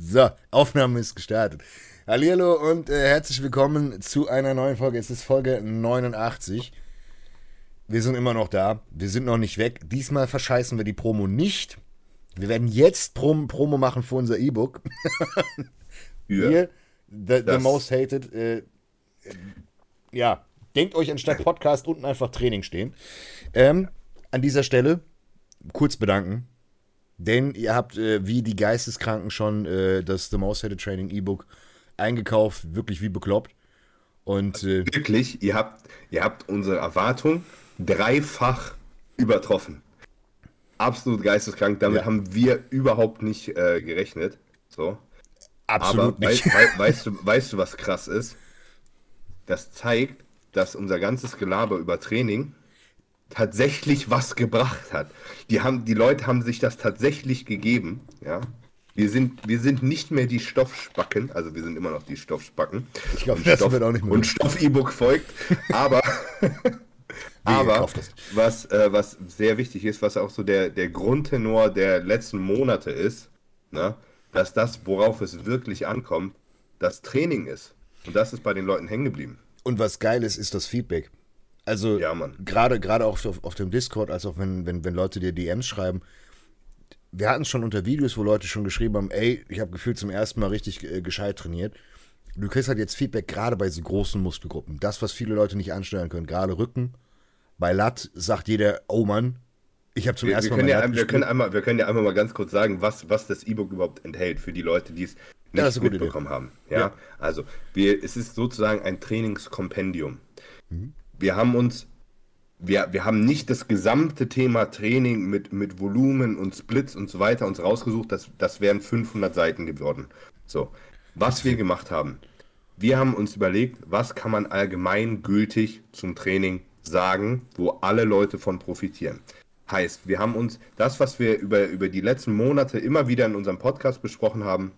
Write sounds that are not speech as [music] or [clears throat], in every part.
So, Aufnahme ist gestartet. Hallihallo und äh, herzlich willkommen zu einer neuen Folge. Es ist Folge 89. Wir sind immer noch da. Wir sind noch nicht weg. Diesmal verscheißen wir die Promo nicht. Wir werden jetzt Prom Promo machen für unser E-Book. [laughs] Ja. Hier, the, the most hated. Äh, ja, denkt euch anstatt Podcast unten einfach Training stehen. Ähm, an dieser Stelle kurz bedanken. Denn ihr habt äh, wie die Geisteskranken schon äh, das The Most Hated Training E-Book eingekauft, wirklich wie bekloppt. Und äh, Wirklich, ihr habt, ihr habt unsere Erwartung dreifach übertroffen. Absolut geisteskrank. Damit Ja. haben wir überhaupt nicht äh, gerechnet. So. absolut Aber nicht. Wei wei weißt, du, [laughs] weißt du, was krass ist? Das zeigt, dass unser ganzes Gelaber über Training tatsächlich was gebracht hat. Die, haben, die Leute haben sich das tatsächlich gegeben. Ja? Wir, sind, wir sind nicht mehr die Stoffspacken, also wir sind immer noch die Stoffspacken. Ich glaub, Und das Stoff- wird auch nicht mehr Und Stoff-E-Book folgt. Aber, [laughs] aber was, äh, was sehr wichtig ist, was auch so der, der Grundtenor der letzten Monate ist, ne, dass das, worauf es wirklich ankommt, das Training ist. Und das ist bei den Leuten hängen geblieben. Und was geil ist, ist das Feedback. Also Ja, gerade gerade auch auf, auf dem Discord, als auch wenn, wenn, wenn Leute dir DMs schreiben. Wir hatten es schon unter Videos, wo Leute schon geschrieben haben, ey, ich habe gefühlt zum ersten Mal richtig äh, gescheit trainiert. Du kriegst halt jetzt Feedback gerade bei so großen Muskelgruppen. Das, was viele Leute nicht ansteuern können, gerade Rücken. Bei Lat sagt jeder, oh Mann, ich habe zum Wir, wir, ersten Mal können mein ja, ein- wir, können einmal, wir können ja einmal mal ganz kurz sagen, was, was das E-Book überhaupt enthält für die Leute, die es Ja, nicht eine gute Idee. mitbekommen haben. Ja, Ja. also wir, es ist sozusagen ein Trainingskompendium. Mhm. Wir haben uns, wir, wir haben nicht das gesamte Thema Training mit, mit Volumen und Splits und so weiter uns rausgesucht, das, das wären 500 Seiten geworden. So, was wir gemacht haben, wir haben uns überlegt, was kann man allgemeingültig zum Training sagen, wo alle Leute von profitieren. Heißt, wir haben uns das, was wir über, über die letzten Monate immer wieder in unserem Podcast besprochen haben,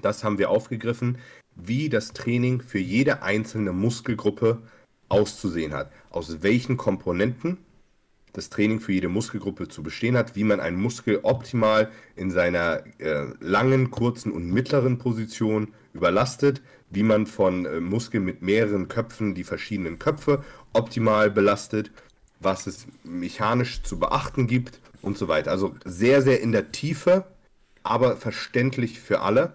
das haben wir aufgegriffen, wie das Training für jede einzelne Muskelgruppe auszusehen hat. Aus welchen Komponenten das Training für jede Muskelgruppe zu bestehen hat, wie man einen Muskel optimal in seiner äh, langen, kurzen und mittleren Position überlastet, wie man von äh, Muskeln mit mehreren Köpfen die verschiedenen Köpfe optimal belastet, was es mechanisch zu beachten gibt und so weiter. Also sehr, sehr in der Tiefe, aber verständlich für alle.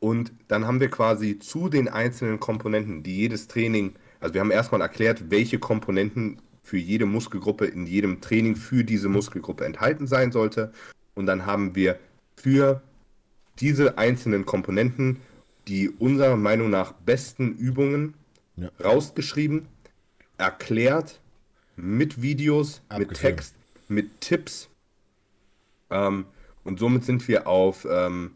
Und dann haben wir quasi zu den einzelnen Komponenten, die jedes Training, also wir haben erstmal erklärt, welche Komponenten für jede Muskelgruppe in jedem Training für diese Muskelgruppe enthalten sein sollte. Und dann haben wir für diese einzelnen Komponenten die unserer Meinung nach besten Übungen Ja. rausgeschrieben, erklärt, mit Videos, mit Abgefilmt. Text, mit Tipps. Ähm, und somit sind wir auf ähm,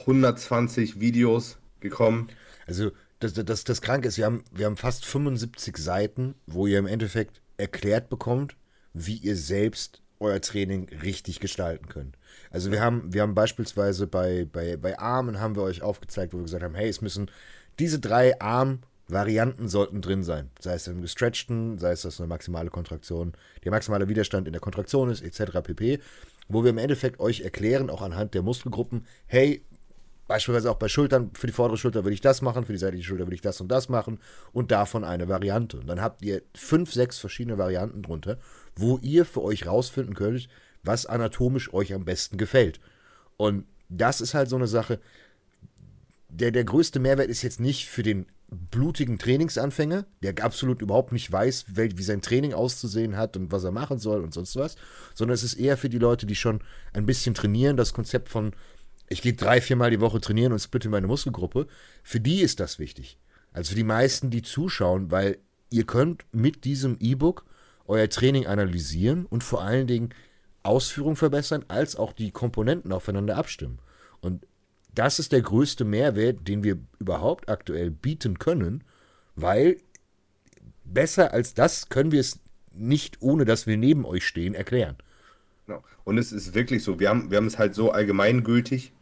120 Videos gekommen. Also das, das, das Kranke ist, wir haben, wir haben fast 75 Seiten, wo ihr im Endeffekt erklärt bekommt, wie ihr selbst euer Training richtig gestalten könnt. Also wir haben, wir haben beispielsweise bei, bei, bei Armen haben wir euch aufgezeigt, wo wir gesagt haben, hey, es müssen diese drei Arm-Varianten sollten drin sein. Sei es im gestretchten, sei es, dass eine maximale Kontraktion, der maximale Widerstand in der Kontraktion ist, etc. pp. Wo wir im Endeffekt euch erklären, auch anhand der Muskelgruppen, hey, Beispielsweise auch bei Schultern, für die vordere Schulter will ich das machen, für die seitliche Schulter will ich das und das machen und davon eine Variante. Und dann habt ihr fünf, sechs verschiedene Varianten drunter, wo ihr für euch rausfinden könnt, was anatomisch euch am besten gefällt. Und das ist halt so eine Sache, der, der größte Mehrwert ist jetzt nicht für den blutigen Trainingsanfänger, der absolut überhaupt nicht weiß, wie sein Training auszusehen hat und was er machen soll und sonst was, sondern es ist eher für die Leute, die schon ein bisschen trainieren, das Konzept von, ich gehe drei, viermal die Woche trainieren und splitte meine Muskelgruppe, für die ist das wichtig. Also für die meisten, die zuschauen, weil ihr könnt mit diesem E-Book euer Training analysieren und vor allen Dingen Ausführung verbessern, als auch die Komponenten aufeinander abstimmen. Und das ist der größte Mehrwert, den wir überhaupt aktuell bieten können, weil besser als das können wir es nicht, ohne dass wir neben euch stehen, erklären. Genau. Und es ist wirklich so, wir haben, wir haben es halt so allgemeingültig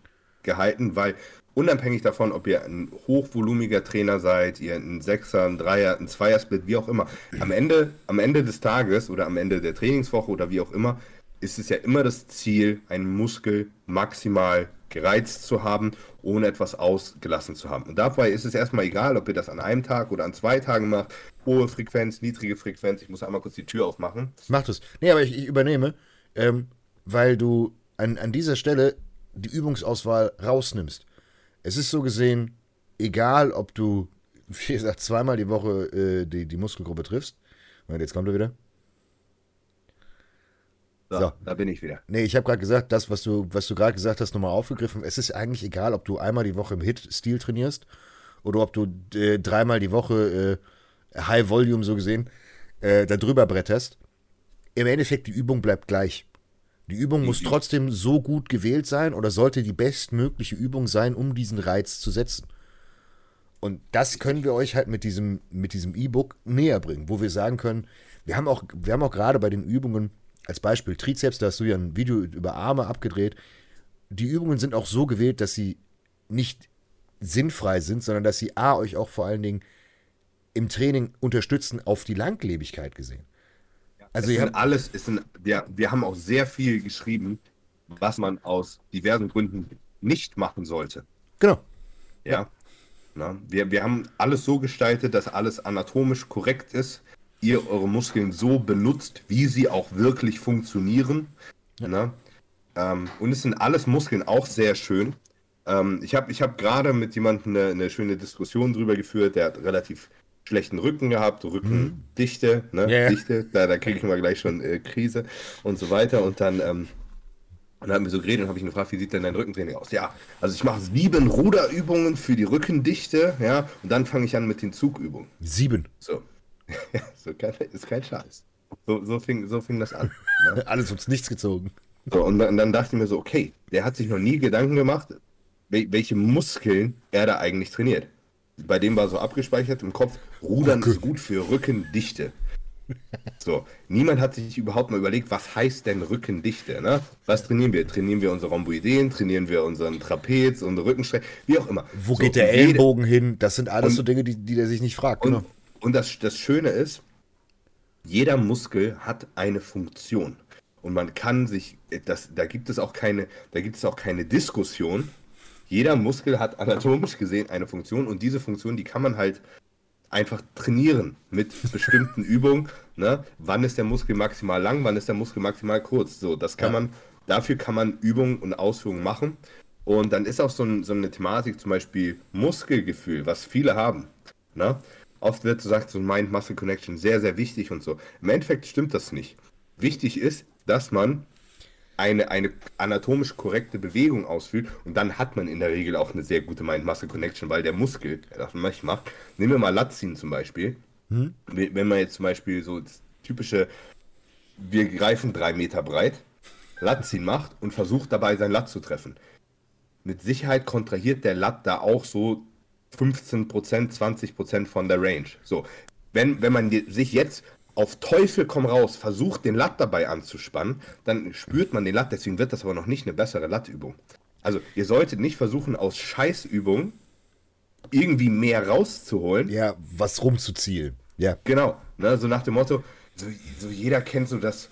gehalten, weil unabhängig davon, ob ihr ein hochvolumiger Trainer seid, ihr ein Sechser, ein Dreier, ein Zweiersplit, wie auch immer, am Ende, am Ende des Tages oder am Ende der Trainingswoche oder wie auch immer, ist es ja immer das Ziel, einen Muskel maximal gereizt zu haben, ohne etwas ausgelassen zu haben. Und dabei ist es erstmal egal, ob ihr das an einem Tag oder an zwei Tagen macht. Hohe Frequenz, niedrige Frequenz. Ich muss einmal kurz die Tür aufmachen. Mach das. Nee, aber ich, ich übernehme, ähm, weil du an, an dieser Stelle die Übungsauswahl rausnimmst. Es ist so gesehen egal, ob du, wie gesagt, zweimal die Woche äh, die, die Muskelgruppe triffst. Und jetzt kommt er wieder. So, So. da bin ich wieder. Nee, ich habe gerade gesagt, das, was du, was du gerade gesagt hast, nochmal aufgegriffen. Es ist eigentlich egal, ob du einmal die Woche im Hit-Stil trainierst oder ob du äh, dreimal die Woche äh, High Volume so gesehen äh, da drüber bretterst. Im Endeffekt, die Übung bleibt gleich. Die Übung muss trotzdem so gut gewählt sein oder sollte die bestmögliche Übung sein, um diesen Reiz zu setzen. Und das können wir euch halt mit diesem, mit diesem E-Book näher bringen, wo wir sagen können, wir haben auch, wir haben auch gerade bei den Übungen, als Beispiel Trizeps, da hast du ja ein Video über Arme abgedreht. Die Übungen sind auch so gewählt, dass sie nicht sinnfrei sind, sondern dass sie A, euch auch vor allen Dingen im Training unterstützen auf die Langlebigkeit gesehen. Also es sind alles, es sind, wir, wir haben auch sehr viel geschrieben, was man aus diversen Gründen nicht machen sollte. genau, Ja. Na, wir, wir haben alles so gestaltet, dass alles anatomisch korrekt ist. Ihr eure Muskeln so benutzt, wie sie auch wirklich funktionieren. Na? Ähm, und es sind alles Muskeln auch sehr schön. Ähm, ich habe ich hab gerade mit jemandem eine, eine schöne Diskussion drüber geführt, der hat relativ schlechten Rücken gehabt, Rückendichte, ne? Ja, ja. Dichte, da, da kriege ich mal gleich schon äh, Krise und so weiter. Und dann ähm, und dann haben wir so geredet und habe ich ihn gefragt, wie sieht denn dein Rückentraining aus? Ja, also ich mache sieben Ruderübungen für die Rückendichte, ja, und dann fange ich an mit den Zugübungen. sieben. So. [laughs] Ja, so kein, ist kein Scheiß. So, so, fing, so fing das an. Ne? [laughs] Alles uns nichts gezogen. So, und dann, dann dachte ich mir so, okay, der hat sich noch nie Gedanken gemacht, wel welche Muskeln er da eigentlich trainiert. Bei dem war so abgespeichert im Kopf, Rudern ist gut für Rückendichte. So, niemand hat sich überhaupt mal überlegt, was heißt denn Rückendichte, ne? Was trainieren wir? Trainieren wir unsere Rhomboideen, trainieren wir unseren Trapez, unsere Rückenstrecke, wie auch immer. Wo So, geht der Ellenbogen hin? Das sind alles und- so Dinge, die, die der sich nicht fragt. Und, Genau. und das, das Schöne ist, jeder Muskel hat eine Funktion. Und man kann sich, das, da gibt es auch keine, da gibt es auch keine Diskussion. Jeder Muskel hat anatomisch gesehen eine Funktion und diese Funktion, die kann man halt einfach trainieren mit bestimmten [laughs] Übungen. Ne? Wann ist der Muskel maximal lang, wann ist der Muskel maximal kurz? So, das kann Ja. man, dafür kann man Übungen und Ausführungen machen. Und dann ist auch so, ein, so eine Thematik, zum Beispiel Muskelgefühl, was viele haben. Ne? Oft wird gesagt, so Mind-Muscle-Connection sehr, sehr wichtig und so. Im Endeffekt stimmt das nicht. Wichtig ist, dass man eine, eine anatomisch korrekte Bewegung ausführt und dann hat man in der Regel auch eine sehr gute Mind-Muscle-Connection, weil der Muskel, der das macht, nehmen wir mal Latziehen zum Beispiel. Wenn wenn man jetzt zum Beispiel so das typische, wir greifen drei Meter breit, Latziehen macht und versucht dabei sein Lat zu treffen. Mit Sicherheit kontrahiert der Lat da auch so 15%, 20% von der Range. So, wenn, wenn man sich jetzt auf Teufel komm raus versucht, den Lat dabei anzuspannen, dann spürt man den Lat, deswegen wird das aber noch nicht eine bessere Lattübung. Also, ihr solltet nicht versuchen, aus Scheißübungen irgendwie mehr rauszuholen. Ja, was rumzuzielen. Ja. Genau, ne, so nach dem Motto, so, so jeder kennt so das,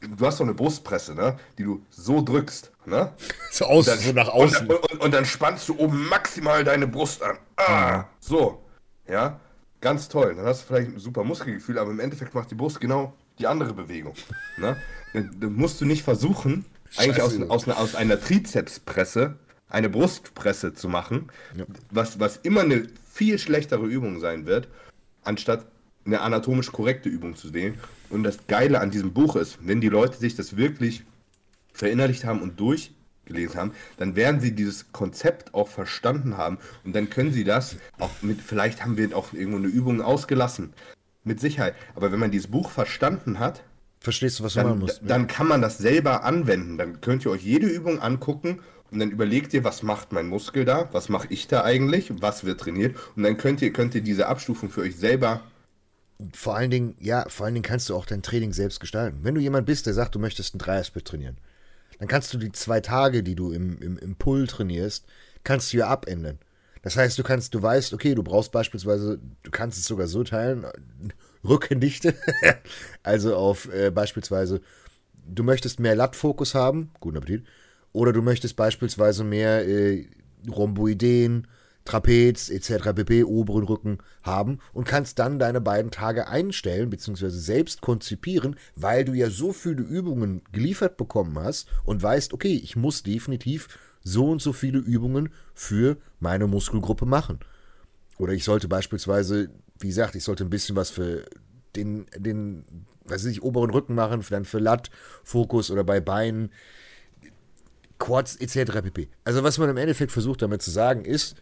du hast so eine Brustpresse, ne, die du so drückst, ne? [laughs] So, aus, Dann- so nach außen. Und, und, und dann spannst du oben maximal deine Brust an. Ah, so. Ja, ganz toll. Dann hast du vielleicht ein super Muskelgefühl, aber im Endeffekt macht die Brust genau die andere Bewegung. Ne? Dann, musst du nicht versuchen, eigentlich aus, Scheiße. aus, einer, aus einer Trizepspresse eine Brustpresse zu machen, Ja. was, was immer eine viel schlechtere Übung sein wird, anstatt eine anatomisch korrekte Übung zu wählen. Und das Geile an diesem Buch ist, wenn die Leute sich das wirklich verinnerlicht haben und durchgelesen haben, dann werden sie dieses Konzept auch verstanden haben und dann können sie das auch mit, vielleicht haben wir auch irgendwo eine Übung ausgelassen, mit Sicherheit. Aber wenn man dieses Buch verstanden hat, Verstehst du, was dann, musst? dann kann man das selber anwenden. Dann könnt ihr euch jede Übung angucken und dann überlegt ihr, was macht mein Muskel da, was mache ich da eigentlich, was wird trainiert und dann könnt ihr, könnt ihr diese Abstufung für euch selber vor allen Dingen, ja, vor allen Dingen kannst du auch dein Training selbst gestalten. Wenn du jemand bist, der sagt, du möchtest einen Dreier-Split trainieren, dann kannst du die zwei Tage, die du im, im, im Pull trainierst, kannst du ja abändern. Das heißt, du kannst, du weißt, okay, du brauchst beispielsweise, du kannst es sogar so teilen, [laughs] Rückendichte, [laughs] also auf äh, beispielsweise, du möchtest mehr Lattfokus haben, guten Appetit, Oder du möchtest beispielsweise mehr äh, Rhomboideen, Trapez etc. pp. oberen Rücken haben und kannst dann deine beiden Tage einstellen bzw. selbst konzipieren, weil du ja so viele Übungen geliefert bekommen hast und weißt, okay, ich muss definitiv so und so viele Übungen für meine Muskelgruppe machen. Oder ich sollte beispielsweise, wie gesagt, ich sollte ein bisschen was für den, den weiß ich, oberen Rücken machen, dann für Lat, Fokus oder bei Beinen, Quads etc. pp. Also was man im Endeffekt versucht damit zu sagen ist,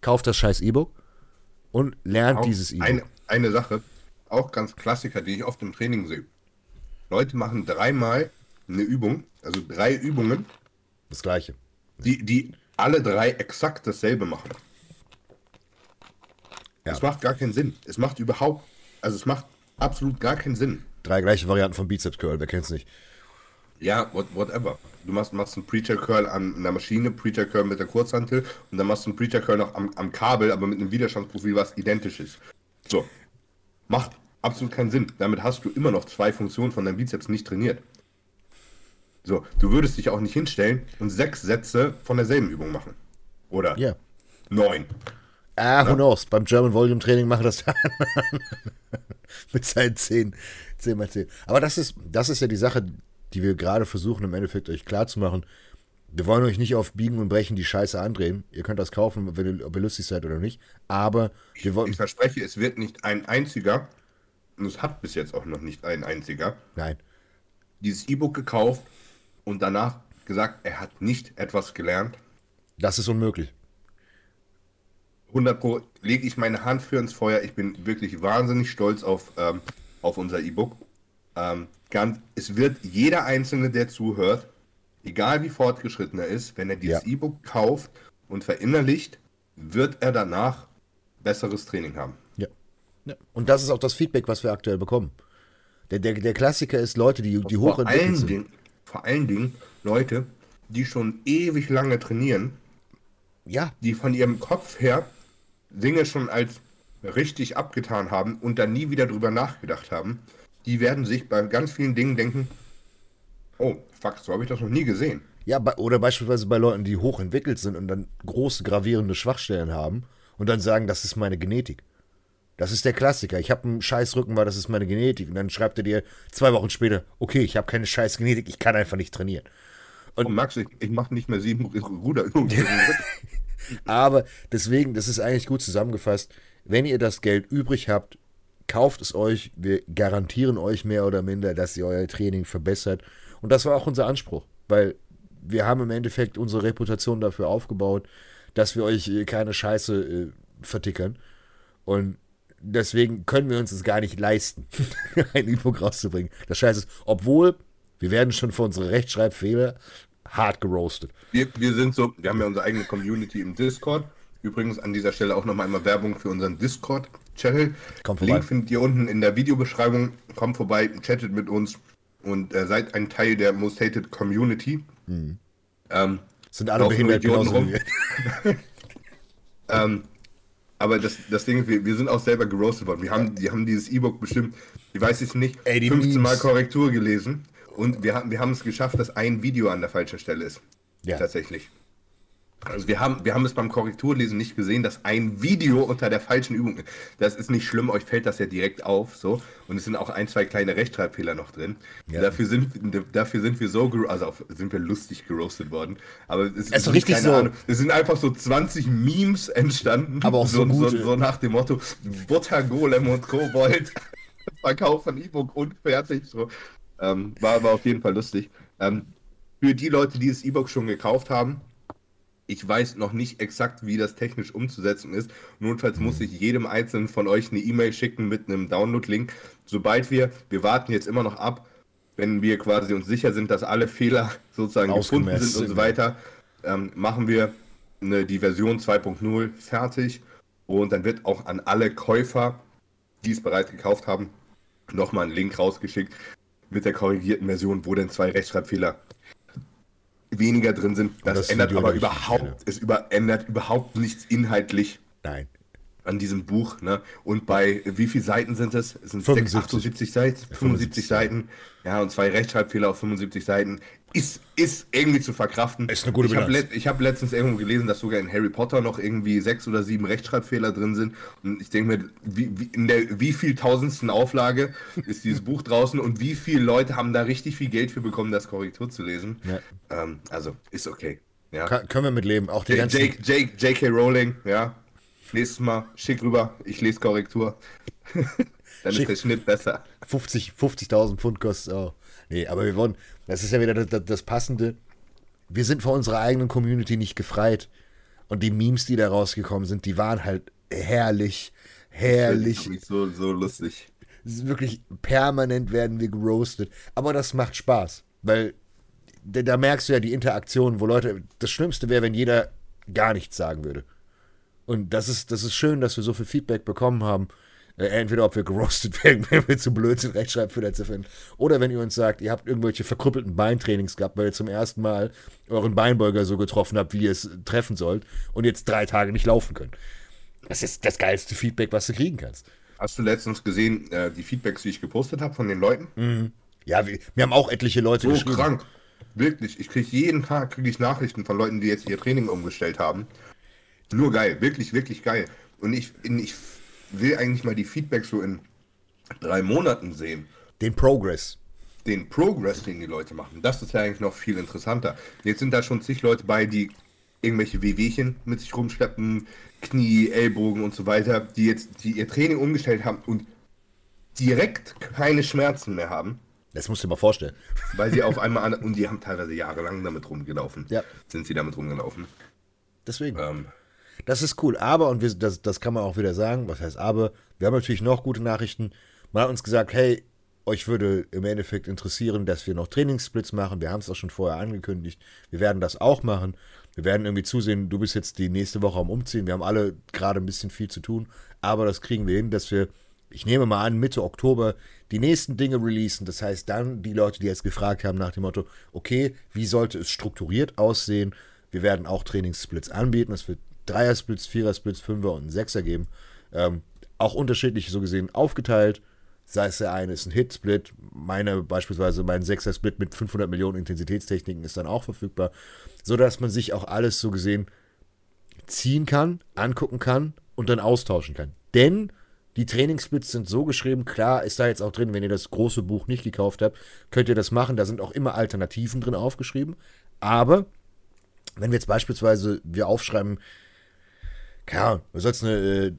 kauft das scheiß E-Book und lernt Auch dieses E-Book. Eine, eine Sache, auch ganz Klassiker, die ich oft im Training sehe. Leute machen dreimal eine Übung, also drei Übungen, Das gleiche. die, die alle drei exakt dasselbe machen. Ja. Es macht gar keinen Sinn. Es macht überhaupt, also es macht absolut gar keinen Sinn. Drei gleiche Varianten von Bizeps Curl, wer kennt's nicht? Ja, what, whatever. Du machst, machst einen Preacher Curl an einer Maschine, Preacher Curl mit der Kurzhantel und dann machst du einen Preacher Curl noch am, am Kabel, aber mit einem Widerstandsprofil, was identisch ist. So. Macht absolut keinen Sinn. Damit hast du immer noch zwei Funktionen von deinem Bizeps nicht trainiert. So, du würdest dich auch nicht hinstellen und sechs Sätze von derselben Übung machen. Oder Ja. neun. Ah, who knows? Beim German Volume Training machen das [laughs] mit seinen 10, 10 mal 10. Aber das ist, das ist ja die Sache, die wir gerade versuchen, im Endeffekt euch klarzumachen. Wir wollen euch nicht auf Biegen und Brechen die Scheiße andrehen. Ihr könnt das kaufen, wenn ihr, ob ihr lustig seid oder nicht. Aber wir wollen. Ich verspreche, es wird nicht ein einziger, und es hat bis jetzt auch noch nicht ein einziger, Nein. dieses E-Book gekauft und danach gesagt, er hat nicht etwas gelernt. Das ist unmöglich. 100 Pro lege ich meine Hand für ins Feuer. Ich bin wirklich wahnsinnig stolz auf, ähm, auf unser E-Book. Ähm, ganz, es wird jeder Einzelne, der zuhört, egal wie fortgeschritten er ist, wenn er dieses Ja. E-Book kauft und verinnerlicht, wird er danach besseres Training haben. Ja. Und das ist auch das Feedback, was wir aktuell bekommen. Der, der, der Klassiker ist Leute, die, die vor hochentwickelt allen, sind. Dingen, vor allen Dingen Leute, die schon ewig lange trainieren, Ja, die von ihrem Kopf her Dinge schon als richtig abgetan haben und dann nie wieder drüber nachgedacht haben, die werden sich bei ganz vielen Dingen denken, oh, fuck, so habe ich das noch nie gesehen. Ja, oder beispielsweise bei Leuten, die hochentwickelt sind und dann große gravierende Schwachstellen haben und dann sagen, das ist meine Genetik. Das ist der Klassiker. Ich habe einen scheiß Rücken, weil das ist meine Genetik. Und dann schreibt er dir zwei Wochen später, okay, ich habe keine scheiß Genetik, ich kann einfach nicht trainieren. Und Max, ich, ich mache nicht mehr sieben Ruderübungen. [laughs] Aber deswegen, das ist eigentlich gut zusammengefasst. Wenn ihr das Geld übrig habt, kauft es euch. Wir garantieren euch mehr oder minder, dass ihr euer Training verbessert. Und das war auch unser Anspruch, weil wir haben im Endeffekt unsere Reputation dafür aufgebaut, dass wir euch äh, keine Scheiße äh, vertickern. Und deswegen können wir uns es gar nicht leisten, [laughs] ein E-Book rauszubringen. Das Scheiße ist, obwohl wir werden schon für unsere Rechtschreibfehler hart geroastet. wir, wir sind so, wir haben ja unsere eigene Community im Discord. Übrigens an dieser Stelle auch nochmal einmal Werbung für unseren Discord-Channel. Kommt vorbei. Link findet ihr unten in der Videobeschreibung. Kommt vorbei, chattet mit uns und äh, seid ein Teil der Most Hated Community. Ähm, Sind alle behindert genauso rum. [laughs] Ähm, aber das, das Ding ist, wir, wir sind auch selber geroastet worden. Wir haben, die haben dieses E-Book bestimmt, ich weiß jetzt nicht, Ey, die 15 Mal. Korrektur gelesen. Und wir haben, wir haben es geschafft, dass ein Video an der falschen Stelle ist. Ja. Tatsächlich. Also wir haben, wir haben es beim Korrekturlesen nicht gesehen, dass ein Video unter der falschen Übung ist. Das ist nicht schlimm, euch fällt das ja direkt auf. so Und es sind auch ein, zwei kleine Rechtschreibfehler noch drin. Ja. Dafür, sind, dafür sind wir so, also sind wir lustig geroastet worden. Aber es, ist so sind richtig keine so- Ahnung, es sind einfach so 20 Memes entstanden. Aber auch so so, gute. so, so nach dem Motto Butter, Golem und Kobold. [laughs] Verkauf von E-Book unfertig. So. Ähm, war aber auf jeden Fall lustig. Ähm, für die Leute, die das E-Book schon gekauft haben, ich weiß noch nicht exakt, wie das technisch umzusetzen ist. Notfalls muss ich jedem einzelnen von euch eine E-Mail schicken mit einem Download-Link. Sobald wir, wir warten jetzt immer noch ab, wenn wir quasi uns sicher sind, dass alle Fehler [laughs] sozusagen gefunden sind und so weiter, ähm, machen wir eine, die Version 2.0 fertig. Und dann wird auch an alle Käufer, die es bereits gekauft haben, nochmal einen Link rausgeschickt mit der korrigierten Version, wo denn zwei Rechtschreibfehler weniger drin sind. Das, das ändert aber überhaupt, es über, ändert überhaupt nichts inhaltlich. Nein. An diesem Buch. Ne? Und bei wie viele Seiten sind es? Es sind 75. 78 Seiten, 75 Seiten. Ja, und zwei Rechtschreibfehler auf 75 Seiten. Ist, ist irgendwie zu verkraften. Ist eine gute ich habe let, hab letztens irgendwo gelesen, dass sogar in Harry Potter noch irgendwie sechs oder sieben Rechtschreibfehler drin sind. Und ich denke mir, wie, wie, in der wie viel tausendsten Auflage [laughs] ist dieses Buch draußen und wie viele Leute haben da richtig viel Geld für bekommen, das Korrektur zu lesen. Ja. Ähm, also, ist okay. Ja. Kann, können wir mit leben. Auch die J- ganzen. Jake, Jake, J.K. Rowling, ja. Nächstes Mal schick rüber, ich lese Korrektur. [laughs] Dann Schick. ist der Schnitt besser. 50 50.000 Pfund kostet auch. Nee, aber wir wollen, das ist ja wieder das, das, Passende. Wir sind vor unserer eigenen Community nicht gefreit. Und die Memes, die da rausgekommen sind, die waren halt herrlich, herrlich. So, so lustig. Wirklich permanent werden wir geroastet. Aber das macht Spaß, weil da, da merkst du ja die Interaktion, wo Leute. Das Schlimmste wäre, wenn jeder gar nichts sagen würde. Und das ist, das ist schön, dass wir so viel Feedback bekommen haben. Äh, entweder ob wir geroastet [laughs] werden, wenn wir zu blöd sind, Rechtschreibfehler zu finden. Oder wenn ihr uns sagt, ihr habt irgendwelche verkrüppelten Beintrainings gehabt, weil ihr zum ersten Mal euren Beinbeuger so getroffen habt, wie ihr es treffen sollt und jetzt drei Tage nicht laufen könnt. Das ist das geilste Feedback, was du kriegen kannst. Hast du letztens gesehen, äh, die Feedbacks, die ich gepostet habe von den Leuten? Ja, wir, wir haben auch etliche Leute So geschrieben. krank. Wirklich. Ich kriege jeden Tag krieg ich Nachrichten von Leuten, die jetzt ihr Training umgestellt haben. Nur geil. Wirklich, wirklich geil. Und ich, ich will eigentlich mal die Feedbacks so in drei Monaten sehen. Den Progress. den Progress, den die Leute machen. Das ist ja eigentlich noch viel interessanter. Jetzt sind da schon zig Leute bei, die irgendwelche Wehwehchen mit sich rumschleppen, Knie, Ellbogen und so weiter, die jetzt die ihr Training umgestellt haben und direkt keine Schmerzen mehr haben, Das musst du dir mal vorstellen. [laughs] weil sie auf einmal an, [laughs] und die haben teilweise jahrelang damit rumgelaufen. Ja. Sind sie damit rumgelaufen. Deswegen. Ähm, Das ist cool. Aber, und wir, das, das kann man auch wieder sagen, was heißt aber, wir haben natürlich noch gute Nachrichten. Man hat uns gesagt, hey, euch würde im Endeffekt interessieren, dass wir noch Trainingssplits machen. Wir haben es auch schon vorher angekündigt. Wir werden das auch machen. Wir werden irgendwie zusehen, du bist jetzt die nächste Woche am Umziehen. Wir haben alle gerade ein bisschen viel zu tun. Aber das kriegen wir hin, dass wir, ich nehme mal an, Mitte Oktober die nächsten Dinge releasen. Das heißt, dann die Leute, die jetzt gefragt haben nach dem Motto, okay, wie sollte es strukturiert aussehen? Wir werden auch Trainingssplits anbieten. Es wird Dreier-Splits, Vierer-Splits, Fünfer und Sechser geben. Ähm, auch unterschiedlich so gesehen aufgeteilt. Sei es der eine ist ein Hit-Split, meine beispielsweise mein Sechser-Split mit 500 Millionen Intensitätstechniken ist dann auch verfügbar, so dass man sich auch alles so gesehen ziehen kann, angucken kann und dann austauschen kann. Denn die Trainingssplits sind so geschrieben, klar ist da jetzt auch drin, wenn ihr das große Buch nicht gekauft habt, könnt ihr das machen, da sind auch immer Alternativen drin aufgeschrieben, aber wenn wir jetzt beispielsweise wir aufschreiben, keine Ahnung, du sollst eine äh,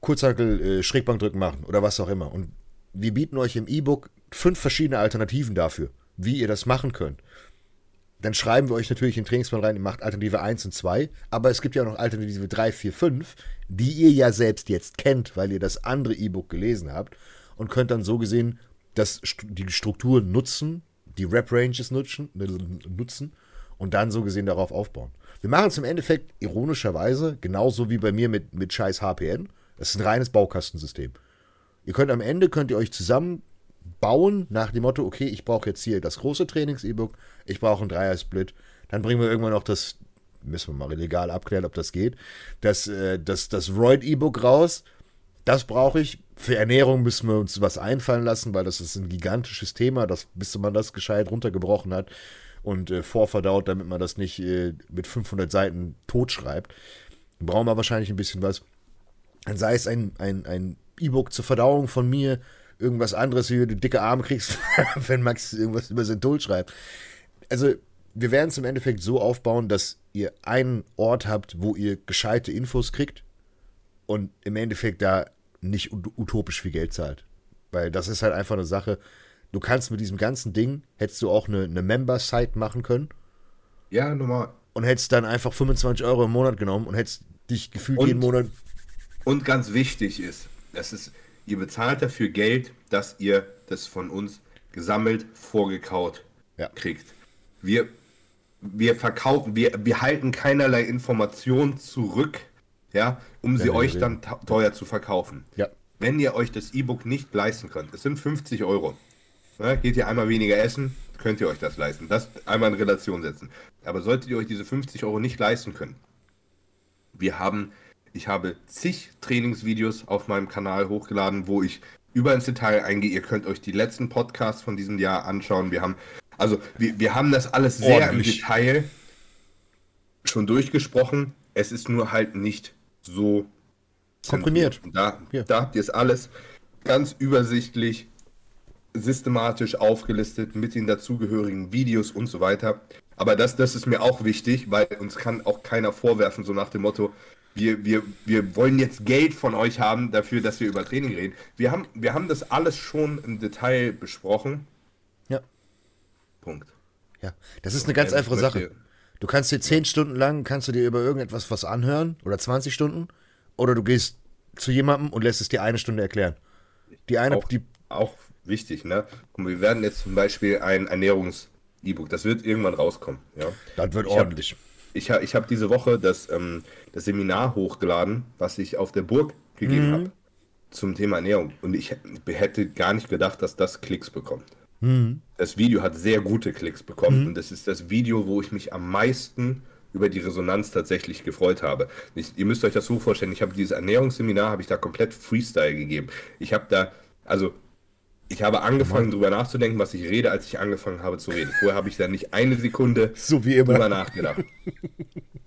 Kurzhantel äh, machen oder was auch immer. Und wir bieten euch im E-Book fünf verschiedene Alternativen dafür, wie ihr das machen könnt. Dann schreiben wir euch natürlich in den Trainingsplan rein, ihr macht Alternative 1 und 2, aber es gibt ja auch noch Alternative 3, 4, 5, die ihr ja selbst jetzt kennt, weil ihr das andere E-Book gelesen habt und könnt dann so gesehen das, die Struktur nutzen, die Rep-Ranges nutzen, nutzen und dann so gesehen darauf aufbauen. Wir machen es im Endeffekt ironischerweise genauso wie bei mir mit, mit scheiß HPN. Das ist ein reines Baukastensystem. Ihr könnt am Ende, könnt ihr euch zusammenbauen nach dem Motto, okay, ich brauche jetzt hier das große Trainings-E-Book, ich brauche einen Dreier-Split, dann bringen wir irgendwann noch das, müssen wir mal legal abklären, ob das geht, das, äh, das, das Roid-E-Book raus, das brauche ich. Für Ernährung müssen wir uns was einfallen lassen, weil das ist ein gigantisches Thema, das, bis man das gescheit runtergebrochen hat und äh, vorverdaut, damit man das nicht äh, mit 500 Seiten totschreibt. Brauchen wir wahrscheinlich ein bisschen was. Dann sei es ein, ein, ein E-Book zur Verdauung von mir, irgendwas anderes, wie du dicke Arme kriegst, [laughs] wenn Max irgendwas über Synthol schreibt. Also, wir werden es im Endeffekt so aufbauen, dass ihr einen Ort habt, wo ihr gescheite Infos kriegt und im Endeffekt da nicht utopisch viel Geld zahlt. Weil das ist halt einfach eine Sache. Du kannst mit diesem ganzen Ding, hättest du auch eine, eine Member-Site machen können ja, normal. und hättest dann einfach 25 Euro im Monat genommen und hättest dich gefühlt Und- jeden Monat. Und ganz wichtig ist, das ist, ihr bezahlt dafür Geld, dass ihr das von uns gesammelt, vorgekaut Ja. kriegt. Wir, wir verkaufen, wir, wir halten keinerlei Informationen zurück, ja, um sie wir euch dann teuer zu verkaufen. Ja. Wenn ihr euch das E-Book nicht leisten könnt, es sind 50 Euro. Ja, geht ihr einmal weniger essen, könnt ihr euch das leisten. Das einmal in Relation setzen. Aber solltet ihr euch diese 50 Euro nicht leisten können, wir haben Ich habe zig Trainingsvideos auf meinem Kanal hochgeladen, wo ich über ins Detail eingehe. Ihr könnt euch die letzten Podcasts von diesem Jahr anschauen. Wir haben, also wir, wir haben das alles sehr Ordentlich. im Detail schon durchgesprochen. Es ist nur halt nicht so komprimiert. Da, da habt ihr es alles ganz übersichtlich, systematisch aufgelistet mit den dazugehörigen Videos und so weiter. Aber das, das ist mir auch wichtig, weil uns kann auch keiner vorwerfen, so nach dem Motto, wir, wir, wir wollen jetzt Geld von euch haben dafür, dass wir über Training reden. Wir haben, wir haben das alles schon im Detail besprochen. Ja. Punkt. Ja, das ist eine ganz einfache Sache. Du kannst dir zehn Stunden lang, kannst du dir über irgendetwas was anhören oder 20 Stunden oder du gehst zu jemandem und lässt es dir eine Stunde erklären. Die eine, auch, die auch wichtig, ne? Und wir werden jetzt zum Beispiel ein Ernährungs-E-Book, das wird irgendwann rauskommen, ja. Das wird ich ordentlich. Hab, ich habe ich hab diese Woche das, ähm, das Seminar hochgeladen, was ich auf der Burg gegeben mhm. habe zum Thema Ernährung. Und ich hätte gar nicht gedacht, dass das Klicks bekommt. Mhm. Das Video hat sehr gute Klicks bekommen mhm. und das ist das Video, wo ich mich am meisten über die Resonanz tatsächlich gefreut habe. Ich, ihr müsst euch das so vorstellen, ich habe dieses Ernährungsseminar, habe ich da komplett Freestyle gegeben. Ich habe da, also ich habe angefangen, darüber nachzudenken, was ich rede, als ich angefangen habe zu reden. Vorher habe ich da nicht eine Sekunde [laughs] so wie immer. drüber nachgedacht.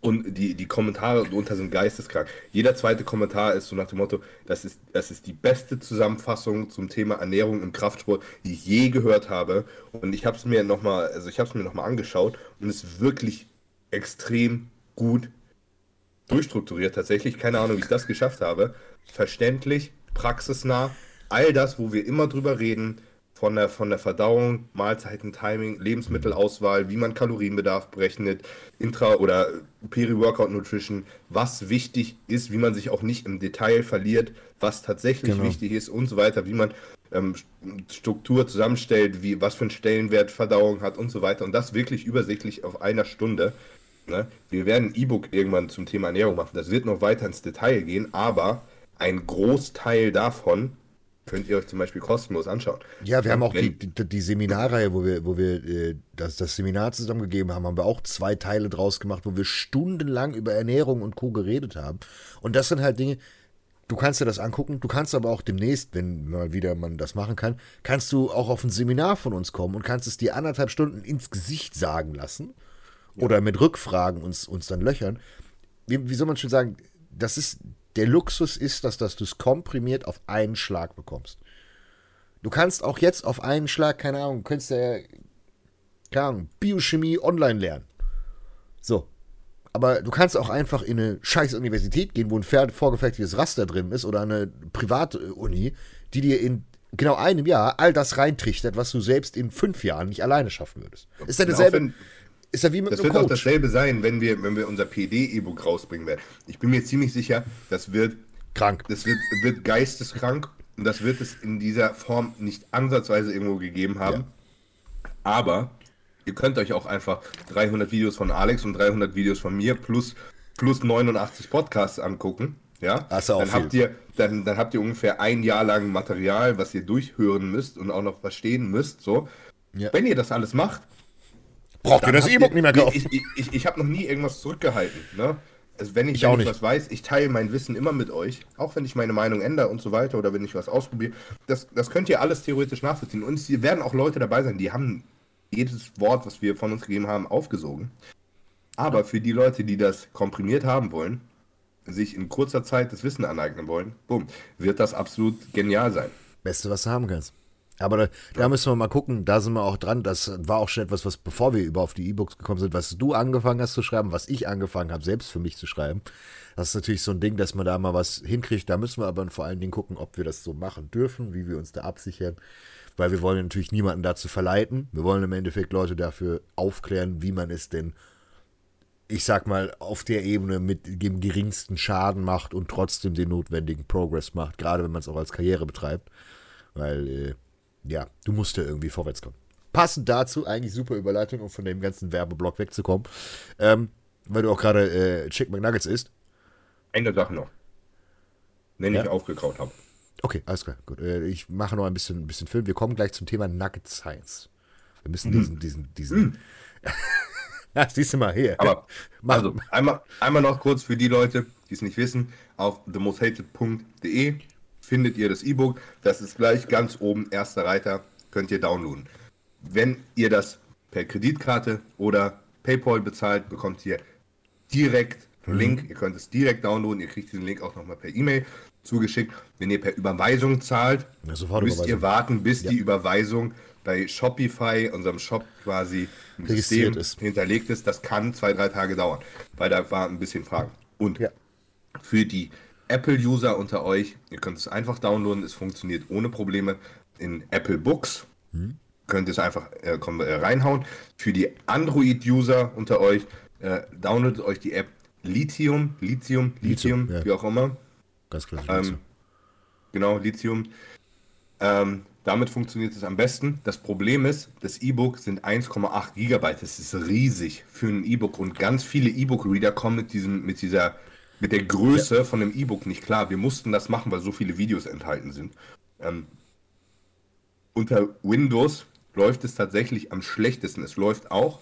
Und die, die Kommentare drunter sind geisteskrank. Jeder zweite Kommentar ist so nach dem Motto, das ist, das ist die beste Zusammenfassung zum Thema Ernährung im Kraftsport, die ich je gehört habe. Und ich habe es mir nochmal, also ich habe es mir nochmal angeschaut und es ist wirklich extrem gut durchstrukturiert tatsächlich. Keine Ahnung, wie ich das geschafft habe. Verständlich, praxisnah, all das, wo wir immer drüber reden, von der, von der Verdauung, Mahlzeiten, Timing, Lebensmittelauswahl, wie man Kalorienbedarf berechnet, Intra- oder Peri-Workout Nutrition, was wichtig ist, wie man sich auch nicht im Detail verliert, was tatsächlich genau. wichtig ist und so weiter, wie man ähm, Struktur zusammenstellt, wie, was für einen Stellenwert Verdauung hat und so weiter. Und das wirklich übersichtlich auf einer Stunde. Ne? Wir werden ein E-Book irgendwann zum Thema Ernährung machen. Das wird noch weiter ins Detail gehen, aber ein Großteil davon könnt ihr euch zum Beispiel kostenlos anschauen. Ja, wir haben auch die, die, die, Seminarreihe, wo wir, wo wir äh, das, das Seminar zusammengegeben haben, haben wir auch zwei Teile draus gemacht, wo wir stundenlang über Ernährung und Co. geredet haben. Und das sind halt Dinge, du kannst dir das angucken, du kannst aber auch demnächst, wenn mal wieder man das machen kann, kannst du auch auf ein Seminar von uns kommen und kannst es dir anderthalb Stunden ins Gesicht sagen lassen oder mit Rückfragen uns, uns dann löchern. Wie, wie soll man schon sagen, das ist, der Luxus ist, dass, dass du es komprimiert auf einen Schlag bekommst. Du kannst auch jetzt auf einen Schlag, keine Ahnung, du könntest ja, keine Ahnung, Biochemie online lernen. So. Aber du kannst auch einfach in eine scheiß Universität gehen, wo ein vorgefertigtes Raster drin ist oder eine Privatuni, die dir in genau einem Jahr all das reintrichtert, was du selbst in fünf Jahren nicht alleine schaffen würdest. Ist ja dasselbe. Ist ja wie mit das wird Coach. auch dasselbe sein, wenn wir, wenn wir unser PD-E-Book rausbringen werden. Ich bin mir ziemlich sicher, das wird krank. Das wird, wird geisteskrank und das wird es in dieser Form nicht ansatzweise irgendwo gegeben haben. Ja. Aber ihr könnt euch auch einfach 300 Videos von Alex und 300 Videos von mir plus, plus 89 Podcasts angucken. Ja, auch dann viel. habt ihr dann, dann habt ihr ungefähr ein Jahr lang Material, was ihr durchhören müsst und auch noch verstehen müsst. So, ja. wenn ihr das alles macht, Braucht ihr das E-Book nicht mehr kaufen? Ich, ich, ich, ich habe noch nie irgendwas zurückgehalten. Ne? Also wenn ich, ich, wenn ich was weiß, ich teile mein Wissen immer mit euch, auch wenn ich meine Meinung ändere und so weiter oder wenn ich was ausprobiere. Das, das könnt ihr alles theoretisch nachvollziehen. Und es werden auch Leute dabei sein, die haben jedes Wort, was wir von uns gegeben haben, aufgesogen. Aber für die Leute, die das komprimiert haben wollen, sich in kurzer Zeit das Wissen aneignen wollen, bumm, wird das absolut genial sein. Beste, was du haben kannst. Aber da, da, müssen wir mal gucken, da sind wir auch dran. Das war auch schon etwas, was bevor wir über auf die E-Books gekommen sind, was du angefangen hast zu schreiben, was ich angefangen habe, selbst für mich zu schreiben. Das ist natürlich so ein Ding, dass man da mal was hinkriegt. Da müssen wir aber vor allen Dingen gucken, ob wir das so machen dürfen, wie wir uns da absichern. Weil wir wollen natürlich niemanden dazu verleiten. Wir wollen im Endeffekt Leute dafür aufklären, wie man es denn, ich sag mal, auf der Ebene mit dem geringsten Schaden macht und trotzdem den notwendigen Progress macht, gerade wenn man es auch als Karriere betreibt. Weil äh, ja, du musst ja irgendwie vorwärts kommen. Passend dazu, eigentlich super Überleitung, um von dem ganzen Werbeblock wegzukommen, ähm, weil du auch gerade äh, Chick McNuggets isst. Eine Sache noch. Wenn ja? ich aufgekaut habe. Okay, alles klar, gut. Äh, ich mache noch ein bisschen, ein bisschen Film. Wir kommen gleich zum Thema Nugget Science. Wir müssen mm. diesen, diesen, diesen. Mm. [laughs] Ja, siehst du mal hier. Aber [laughs] Mach- also einmal, einmal noch kurz für die Leute, die es nicht wissen, auf themosthated.de findet ihr das E-Book. Das ist gleich ganz oben, erster Reiter, könnt ihr downloaden. Wenn ihr das per Kreditkarte oder PayPal bezahlt, bekommt ihr direkt einen Link. Ihr könnt es direkt downloaden. Ihr kriegt diesen Link auch nochmal per E-Mail zugeschickt. Wenn ihr per Überweisung zahlt, Ja, müsst ihr warten, bis Ja. die Überweisung bei Shopify, unserem Shop quasi im System ist. hinterlegt ist. Das kann zwei, drei Tage dauern, weil da war ein bisschen Fragen. Und Ja. für die Apple-User unter euch, ihr könnt es einfach downloaden, es funktioniert ohne Probleme in Apple Books. Könnt ihr es einfach äh, komm, äh, reinhauen. Für die Android-User unter euch, äh, downloadet euch die App Lithium, Lithium, Lithium, Lithium, ja. wie auch immer. Ganz klar. Ähm, genau, Lithium. Ähm, damit funktioniert es am besten. Das Problem ist, das E-Book sind 1,8 Gigabyte. Das ist riesig für ein E-Book und ganz viele E-Book-Reader kommen mit diesem, mit dieser, mit der Größe von dem E-Book nicht klar. Wir mussten das machen, weil so viele Videos enthalten sind. Ähm, unter Windows läuft es tatsächlich am schlechtesten. Es läuft auch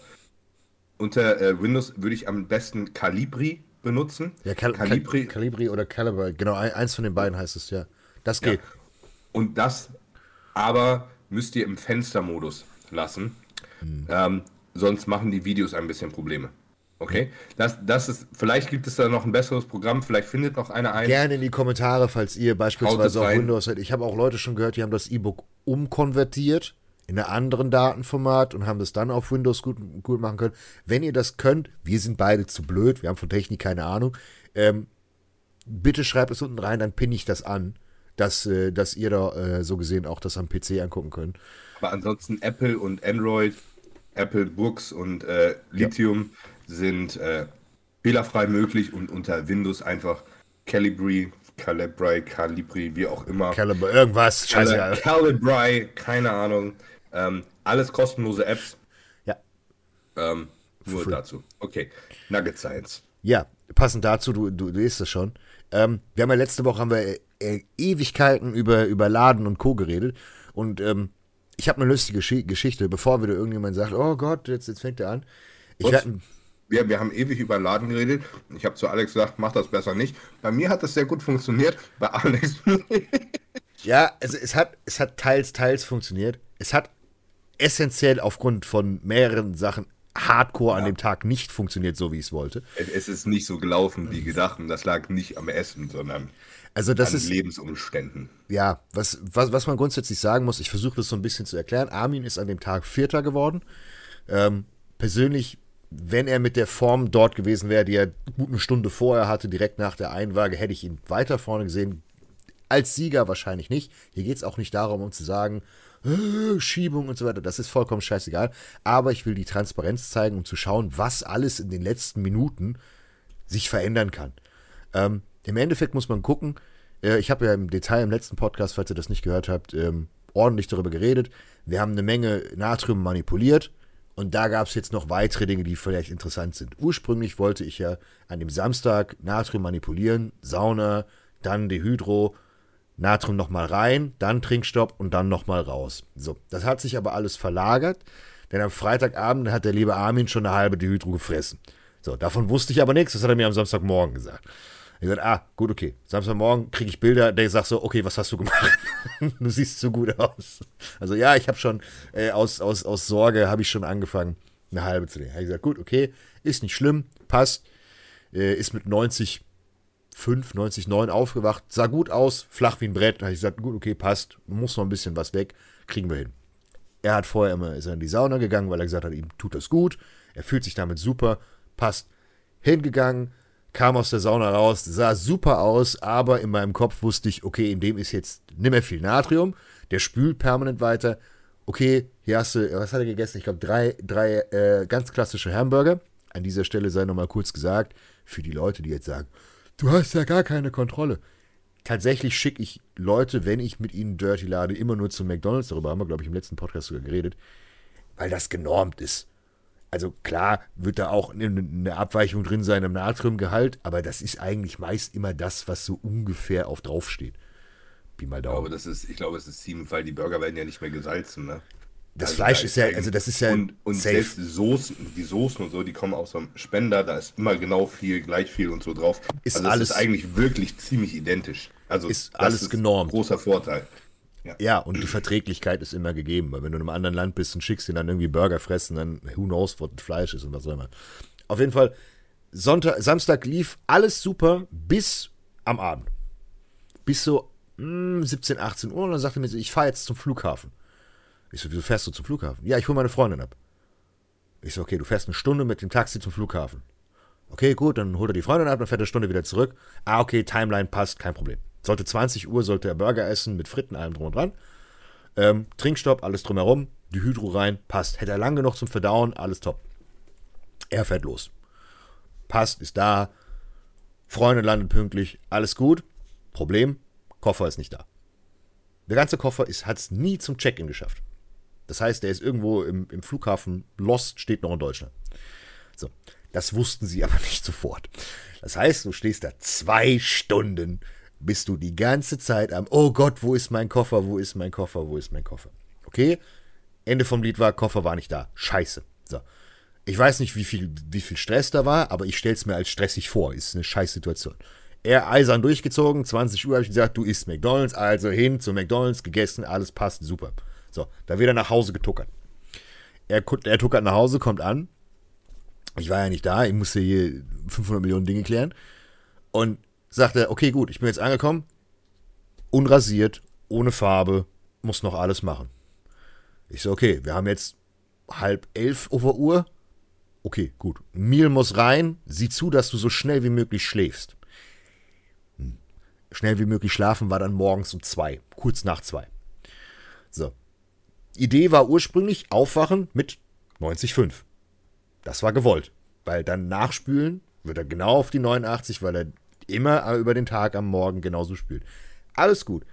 unter äh, Windows würde ich am besten Calibri benutzen. ja, Cal Calibri, Calibri. Calibri oder Calibre, genau, ein- eins von den beiden heißt es, ja. Das geht. Und das aber müsst ihr im Fenstermodus lassen. Ähm, sonst machen die Videos ein bisschen Probleme. Okay? Das, das ist, vielleicht gibt es da noch ein besseres Programm, vielleicht findet noch einer ein. Gerne in die Kommentare, falls ihr beispielsweise auf. Windows seid. Ich habe auch Leute schon gehört, die haben das E-Book umkonvertiert in einem anderen Datenformat und haben das dann auf Windows gut, gut machen können. Wenn ihr das könnt, wir sind beide zu blöd, wir haben von Technik keine Ahnung, ähm, bitte schreibt es unten rein, dann pinne ich das an, dass, äh, dass ihr da äh, so gesehen auch das am PC angucken könnt. Aber ansonsten Apple und Android, Apple Books und äh, Lithium sind äh, fehlerfrei möglich und unter Windows einfach Calibri, Calibri, Calibri, wie auch immer. Calibre, irgendwas, scheißegal. Calibri, keine Ahnung. Ähm, alles kostenlose Apps. Ja. Ähm, nur dazu. Okay. Nugget Science. Ja, passend dazu, du, du, du siehst es schon. Ähm, wir haben ja letzte Woche haben wir äh, Ewigkeiten über, über Laden und Co. geredet. Und ähm, ich habe eine lustige Geschi- Geschichte, bevor wieder irgendjemand sagt, oh Gott, jetzt, jetzt fängt er an. Ich werde Wir, wir haben ewig über Laden geredet. Ich habe zu Alex gesagt, mach das besser nicht. Bei mir hat das sehr gut funktioniert. Bei Alex. [laughs] Ja, es, es, hat, es hat teils, teils funktioniert. Es hat essentiell aufgrund von mehreren Sachen hardcore an dem Tag nicht funktioniert, so wie ich es wollte. es, es ist nicht so gelaufen wie gedacht. Und das lag nicht am Essen, sondern Also das an ist, Lebensumständen. ja, was, was, was man grundsätzlich sagen muss, ich versuche das so ein bisschen zu erklären. Armin ist an dem Tag Vierter geworden. Ähm, persönlich, wenn er mit der Form dort gewesen wäre, die er gut eine Stunde vorher hatte, direkt nach der Einwaage, hätte ich ihn weiter vorne gesehen. Als Sieger wahrscheinlich nicht. Hier geht es auch nicht darum, um zu sagen, äh, Schiebung und so weiter. Das ist vollkommen scheißegal. Aber ich will die Transparenz zeigen, um zu schauen, was alles in den letzten Minuten sich verändern kann. Ähm, Im Endeffekt muss man gucken. Äh, ich habe ja im Detail im letzten Podcast, falls ihr das nicht gehört habt, ähm, ordentlich darüber geredet. Wir haben eine Menge Natrium manipuliert. Und da gab es jetzt noch weitere Dinge, die vielleicht interessant sind. Ursprünglich wollte ich ja an dem Samstag Natrium manipulieren, Sauna, dann Dehydro, Natrium nochmal rein, dann Trinkstopp und dann nochmal raus. So, das hat sich aber alles verlagert, denn am Freitagabend hat der liebe Armin schon eine halbe Dehydro gefressen. So, davon wusste ich aber nichts, das hat er mir am Samstagmorgen gesagt. Ich gesagt, ah, gut, okay. Samstagmorgen kriege ich Bilder, der sagt so, okay, was hast du gemacht? [laughs] du siehst so gut aus. Also ja, ich habe schon äh, aus, aus, aus Sorge habe ich schon angefangen, eine halbe zu nehmen. Habe ich gesagt, gut, okay, ist nicht schlimm, passt. Äh, ist mit 90 5, 90, 9 aufgewacht, sah gut aus, flach wie ein Brett. Da habe ich gesagt, gut, okay, passt, muss noch ein bisschen was weg, kriegen wir hin. Er hat vorher immer, ist in die Sauna gegangen, weil er gesagt hat, ihm tut das gut, er fühlt sich damit super, passt. Hingegangen, kam aus der Sauna raus, sah super aus, aber in meinem Kopf wusste ich, okay, in dem ist jetzt nicht mehr viel Natrium, der spült permanent weiter. Okay, hier hast du, was hat er gegessen? Ich glaube, drei, drei äh, ganz klassische Hamburger. An dieser Stelle sei nochmal kurz gesagt, für die Leute, die jetzt sagen, du hast ja gar keine Kontrolle. Tatsächlich schicke ich Leute, wenn ich mit ihnen Dirty lade, immer nur zum McDonalds. Darüber haben wir, glaube ich, im letzten Podcast sogar geredet, weil das genormt ist. Also klar wird da auch eine, Abweichung drin sein im Natriumgehalt, aber das ist eigentlich meist immer das, was so ungefähr auf draufsteht. Pi mal Ich glaube, Daumen. das ist, ich glaube, es ist ziemlich, weil die Burger werden ja nicht mehr gesalzen, ne? Das Also Fleisch da ist ja, also das ist ja und, und safe. selbst Soßen, die Soßen und so, die kommen aus einem Spender, da ist immer genau viel, gleich viel und so drauf. Ist also es alles- ist eigentlich wirklich ziemlich identisch. Also Ist das alles genormt. Großer Vorteil. Ja, und die Verträglichkeit ist immer gegeben, weil wenn du in einem anderen Land bist und schickst ihn dann irgendwie Burger fressen, dann who knows, was Fleisch ist und was auch immer. Auf jeden Fall, Sonntag, Samstag lief alles super bis am Abend. Bis so mm, 17, 18 Uhr und dann sagte er mir so, ich fahre jetzt zum Flughafen. Ich so, wieso fährst du zum Flughafen? Ja, ich hole meine Freundin ab. Ich so, okay, du fährst eine Stunde mit dem Taxi zum Flughafen. Okay, gut, dann holt er die Freundin ab, dann fährt er eine Stunde wieder zurück. Ah, okay, Timeline passt, kein Problem. Sollte 20 Uhr, sollte er Burger essen mit Fritten, allem drum und dran. Ähm, Trinkstopp, alles drumherum, die Hydro rein, passt. Hätte er lang genug zum Verdauen, alles top. Er fährt los. Passt, ist da. Freundin landet pünktlich, alles gut. Problem, Koffer ist nicht da. Der ganze Koffer hat es nie zum Check-in geschafft. Das heißt, der ist irgendwo im, im Flughafen lost, steht noch in Deutschland. So, das wussten sie aber [laughs] nicht sofort. Das heißt, du stehst da zwei Stunden, bist du die ganze Zeit am, oh Gott, wo ist mein Koffer, wo ist mein Koffer, wo ist mein Koffer? Okay, Ende vom Lied war, Koffer war nicht da. Scheiße. So. Ich weiß nicht, wie viel, wie viel Stress da war, aber ich stell's mir als stressig vor. Ist eine scheiß Situation. Er eisern durchgezogen, 20 Uhr habe ich gesagt, du isst McDonalds, also hin zu McDonalds, gegessen, alles passt, super. So, da wird er nach Hause getuckert. Er, er tuckert nach Hause, kommt an. Ich war ja nicht da, ich musste hier 500 Millionen Dinge klären. Und sagte, okay, gut, ich bin jetzt angekommen. Unrasiert, ohne Farbe, muss noch alles machen. Ich so, okay, wir haben jetzt halb elf Uhr Uhr. Okay, gut. Meal muss rein. Sieh zu, dass du so schnell wie möglich schläfst. Hm. Schnell wie möglich schlafen war dann morgens um zwei, kurz nach zwei. So. Idee war ursprünglich aufwachen mit 90,5. Das war gewollt, weil dann nachspülen wird er genau auf die 89, weil er immer über den Tag am Morgen genauso spült. Alles gut.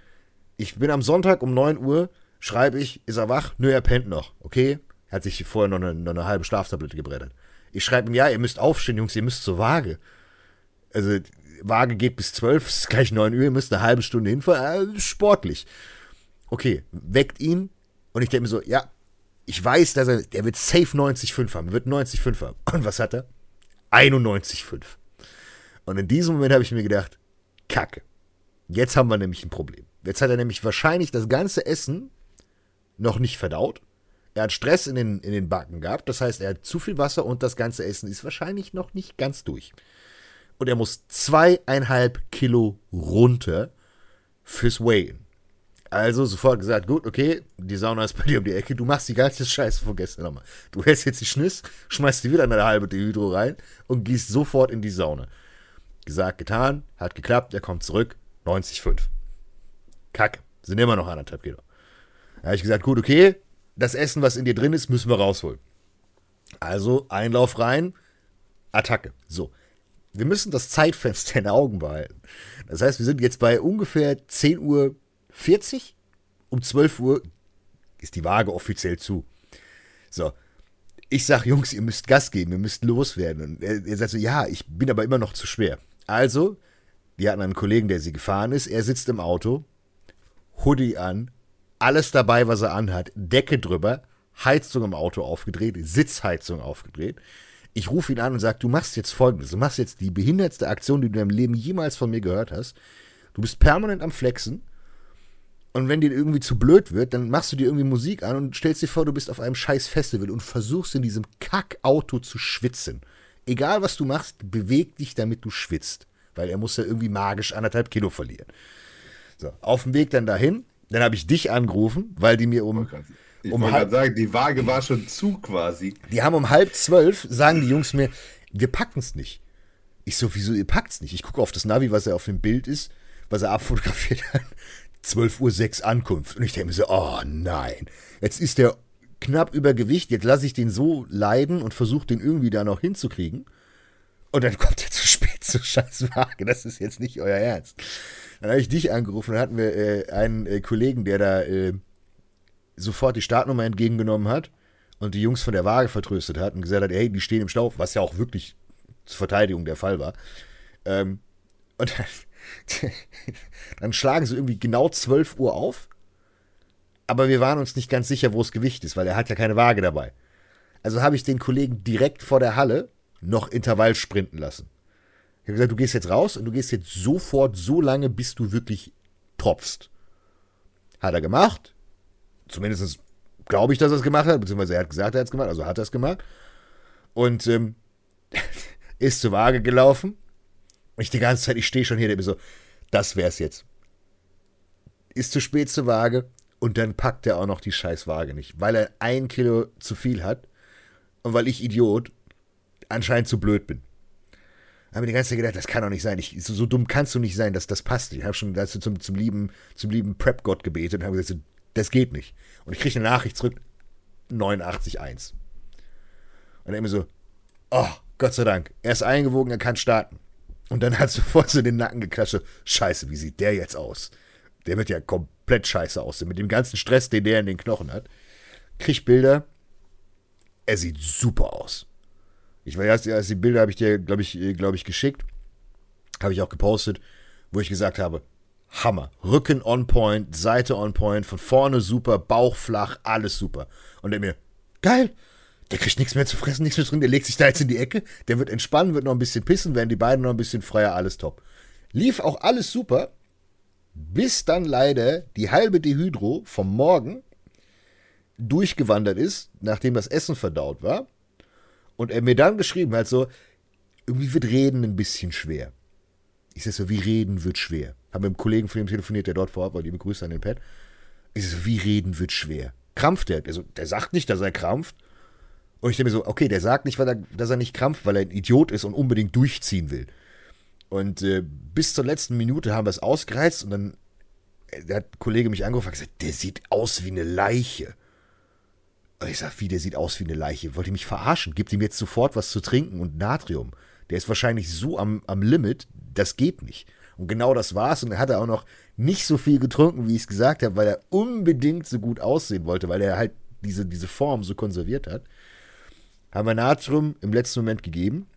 Ich bin am Sonntag um 9 Uhr, schreibe ich, ist er wach? Nö, er pennt noch. Okay? Er hat sich vorher noch eine, noch eine halbe Schlaftablette gebrettert. Ich schreibe ihm, ja, ihr müsst aufstehen, Jungs, ihr müsst zur Waage. Also, Waage geht bis 12, es ist gleich 9 Uhr, ihr müsst eine halbe Stunde hinfahren. Äh, sportlich. Okay, weckt ihn und ich denke mir so, ja, ich weiß, dass er, der wird safe 90,5 haben, wird 90,5 haben. Und was hat er? 91,5. Und in diesem Moment habe ich mir gedacht, Kacke. Jetzt haben wir nämlich ein Problem. Jetzt hat er nämlich wahrscheinlich das ganze Essen noch nicht verdaut. Er hat Stress in den, in den Backen gehabt. Das heißt, er hat zu viel Wasser und das ganze Essen ist wahrscheinlich noch nicht ganz durch. Und er muss zweieinhalb Kilo runter fürs Weighen. Also sofort gesagt, gut, okay, die Sauna ist bei dir um die Ecke, du machst die ganze Scheiße von gestern nochmal. Du hältst jetzt die Schniss, schmeißt dir wieder eine halbe Dehydro rein und gehst sofort in die Sauna. Gesagt, getan, hat geklappt, er kommt zurück, 90,5. Kacke, sind immer noch anderthalb Kilo. Da habe ich gesagt, gut, okay, das Essen, was in dir drin ist, müssen wir rausholen. Also Einlauf rein, Attacke. So. Wir müssen das Zeitfenster in den Augen behalten. Das heißt, wir sind jetzt bei ungefähr 10 Uhr 40. Um 12 Uhr ist die Waage offiziell zu. So. Ich sag, Jungs, ihr müsst Gas geben, ihr müsst loswerden. Und er, er sagt so, ja, ich bin aber immer noch zu schwer. Also, wir hatten einen Kollegen, der sie gefahren ist. Er sitzt im Auto, Hoodie an, alles dabei, was er anhat, Decke drüber, Heizung im Auto aufgedreht, Sitzheizung aufgedreht. Ich rufe ihn an und sage, du machst jetzt folgendes, du machst jetzt die behindertste Aktion, die du in deinem Leben jemals von mir gehört hast. Du bist permanent am Flexen und wenn dir irgendwie zu blöd wird, dann machst du dir irgendwie Musik an und stellst dir vor, du bist auf einem scheiß Festival und versuchst in diesem Kackauto zu schwitzen. Egal was du machst, beweg dich, damit du schwitzt. Weil er muss ja irgendwie magisch anderthalb Kilo verlieren. So, auf dem Weg dann dahin, dann habe ich dich angerufen, weil die mir um, Ich um halb, gerade sagen, die Waage war schon zu quasi. die haben um halb zwölf, sagen die Jungs mir, wir packen es nicht. Ich so, wieso, ihr packt's nicht? Ich gucke auf das Navi, was er auf dem Bild ist, was er abfotografiert hat. 12 Uhr 6 Ankunft. Und ich denke mir so, oh nein. Jetzt ist der knapp über Gewicht, jetzt lasse ich den so leiden und versuche den irgendwie da noch hinzukriegen. Und dann kommt er zu spät zur Scheißwaage. Das ist jetzt nicht euer Ernst. Dann habe ich dich angerufen und hatten wir äh, einen äh, Kollegen, der da äh, sofort die Startnummer entgegengenommen hat und die Jungs von der Waage vertröstet hat und gesagt hat, hey, die stehen im Stau, was ja auch wirklich zur Verteidigung der Fall war. Ähm, und dann, [laughs] dann schlagen sie irgendwie genau 12 Uhr auf. Aber wir waren uns nicht ganz sicher, wo das Gewicht ist, weil er hat ja keine Waage dabei. Also habe ich den Kollegen direkt vor der Halle noch Intervall sprinten lassen. Ich habe gesagt, du gehst jetzt raus und du gehst jetzt sofort so lange, bis du wirklich tropfst. Hat er gemacht. Zumindest glaube ich, dass er es gemacht hat, beziehungsweise er hat gesagt, er hat es gemacht, also hat er es gemacht. Und ähm, [laughs] ist zur Waage gelaufen. Und ich die ganze Zeit, ich stehe schon hier, der mir so, das wär's jetzt. Ist zu spät zur Waage und dann packt er auch noch die scheiß Waage nicht, weil er ein Kilo zu viel hat und weil ich Idiot anscheinend zu blöd bin. Habe mir die ganze Zeit gedacht, das kann doch nicht sein. Ich, so, so, dumm kannst du nicht sein, dass das passt. Ich habe schon dazu zum, zum lieben, zum lieben Prep-Gott gebetet und habe gesagt, das geht nicht. Und ich kriege eine Nachricht zurück, 89,1. Und er mir so, oh, Gott sei Dank, er ist eingewogen, er kann starten. Und dann hat sofort so den Nacken geklatscht, scheiße, wie sieht der jetzt aus? Der wird ja komplett scheiße aussehen, mit dem ganzen Stress, den der in den Knochen hat. Krieg Bilder, er sieht super aus. Ich weiß, erst die Bilder habe ich dir, glaube ich, glaube ich, geschickt. Habe ich auch gepostet, wo ich gesagt habe, Hammer. Rücken on point, Seite on point, von vorne super, Bauch flach, alles super. Und er mir, geil, der kriegt nichts mehr zu fressen, nichts mehr drin, der legt sich da jetzt in die Ecke, der wird entspannen, wird noch ein bisschen pissen, werden die beiden noch ein bisschen freier, alles top. Lief auch alles super, bis dann leider die halbe Dehydro vom Morgen durchgewandert ist, nachdem das Essen verdaut war. Und er mir dann geschrieben hat, so, irgendwie wird Reden ein bisschen schwer. Ich sag so, wie Reden wird schwer. Haben mit einem Kollegen von ihm telefoniert, der dort vor Ort war, liebe Grüße an den Pad. Ich sag so, wie Reden wird schwer. Krampft der? Also, der sagt nicht, dass er krampft. Und ich denke mir so, okay, der sagt nicht, weil er, dass er nicht krampft, weil er ein Idiot ist und unbedingt durchziehen will. Und äh, bis zur letzten Minute haben wir es ausgereizt und dann äh, der hat ein Kollege mich angerufen und gesagt, der sieht aus wie eine Leiche. Und ich sag, wie, der sieht aus wie eine Leiche. Wollt ihr mich verarschen? Gibt ihm jetzt sofort was zu trinken und Natrium. Der ist wahrscheinlich so am, am Limit, das geht nicht. Und genau das war's. Und er hatte auch noch nicht so viel getrunken, wie ich es gesagt habe, weil er unbedingt so gut aussehen wollte, weil er halt diese, diese Form so konserviert hat. Haben wir Natrium im letzten Moment gegeben.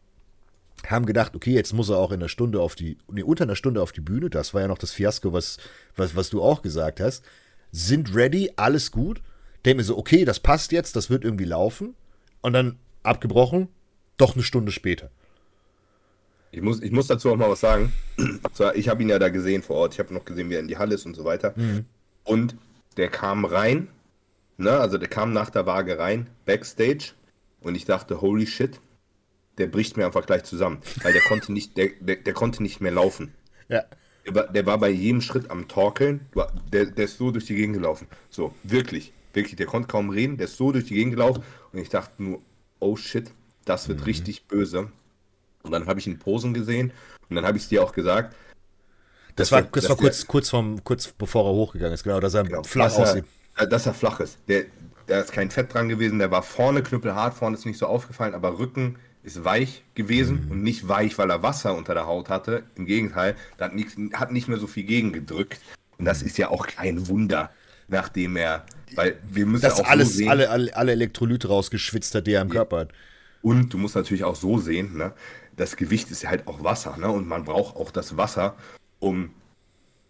Haben gedacht, okay, jetzt muss er auch in einer Stunde auf die, nee, unter einer Stunde auf die Bühne. Das war ja noch das Fiasko, was, was, was du auch gesagt hast. Sind ready, alles gut denke mir so, okay, das passt jetzt, das wird irgendwie laufen. Und dann abgebrochen, doch eine Stunde später. Ich muss, ich muss dazu auch mal was sagen. [clears throat] Ich habe ihn ja da gesehen vor Ort. Ich habe noch gesehen, wie er in die Halle ist und so weiter. Mhm. Und der kam rein, ne, also der kam nach der Waage rein, Backstage. Und ich dachte, holy shit, der bricht mir einfach gleich zusammen. Weil der konnte nicht, der, der, der konnte nicht mehr laufen. Ja. Der war, der war bei jedem Schritt am Torkeln. Der, der ist so durch die Gegend gelaufen. So, wirklich. Wirklich, der konnte kaum reden, der ist so durch die Gegend gelaufen und ich dachte nur, oh shit, das wird mhm. richtig böse. Und dann habe ich ihn posen gesehen und dann habe ich es dir auch gesagt. Das war, das war kurz, kurz, vom, kurz bevor er hochgegangen ist, genau, dass er genau, flach dass aussieht. Er, dass er flach ist. Der, da ist kein Fett dran gewesen, der war vorne knüppelhart, vorne ist nicht so aufgefallen, aber Rücken ist weich gewesen mhm. und nicht weich, weil er Wasser unter der Haut hatte. Im Gegenteil, da hat nicht, hat nicht mehr so viel gegengedrückt. Und das ist ja auch kein Wunder, nachdem er weil wir müssen Dass auch alles, so sehen, alle, alle, alle Elektrolyte rausgeschwitzt hat, die er im ja. Körper hat. Und du musst natürlich auch so sehen, ne? das Gewicht ist ja halt auch Wasser, ne? Und man braucht auch das Wasser, um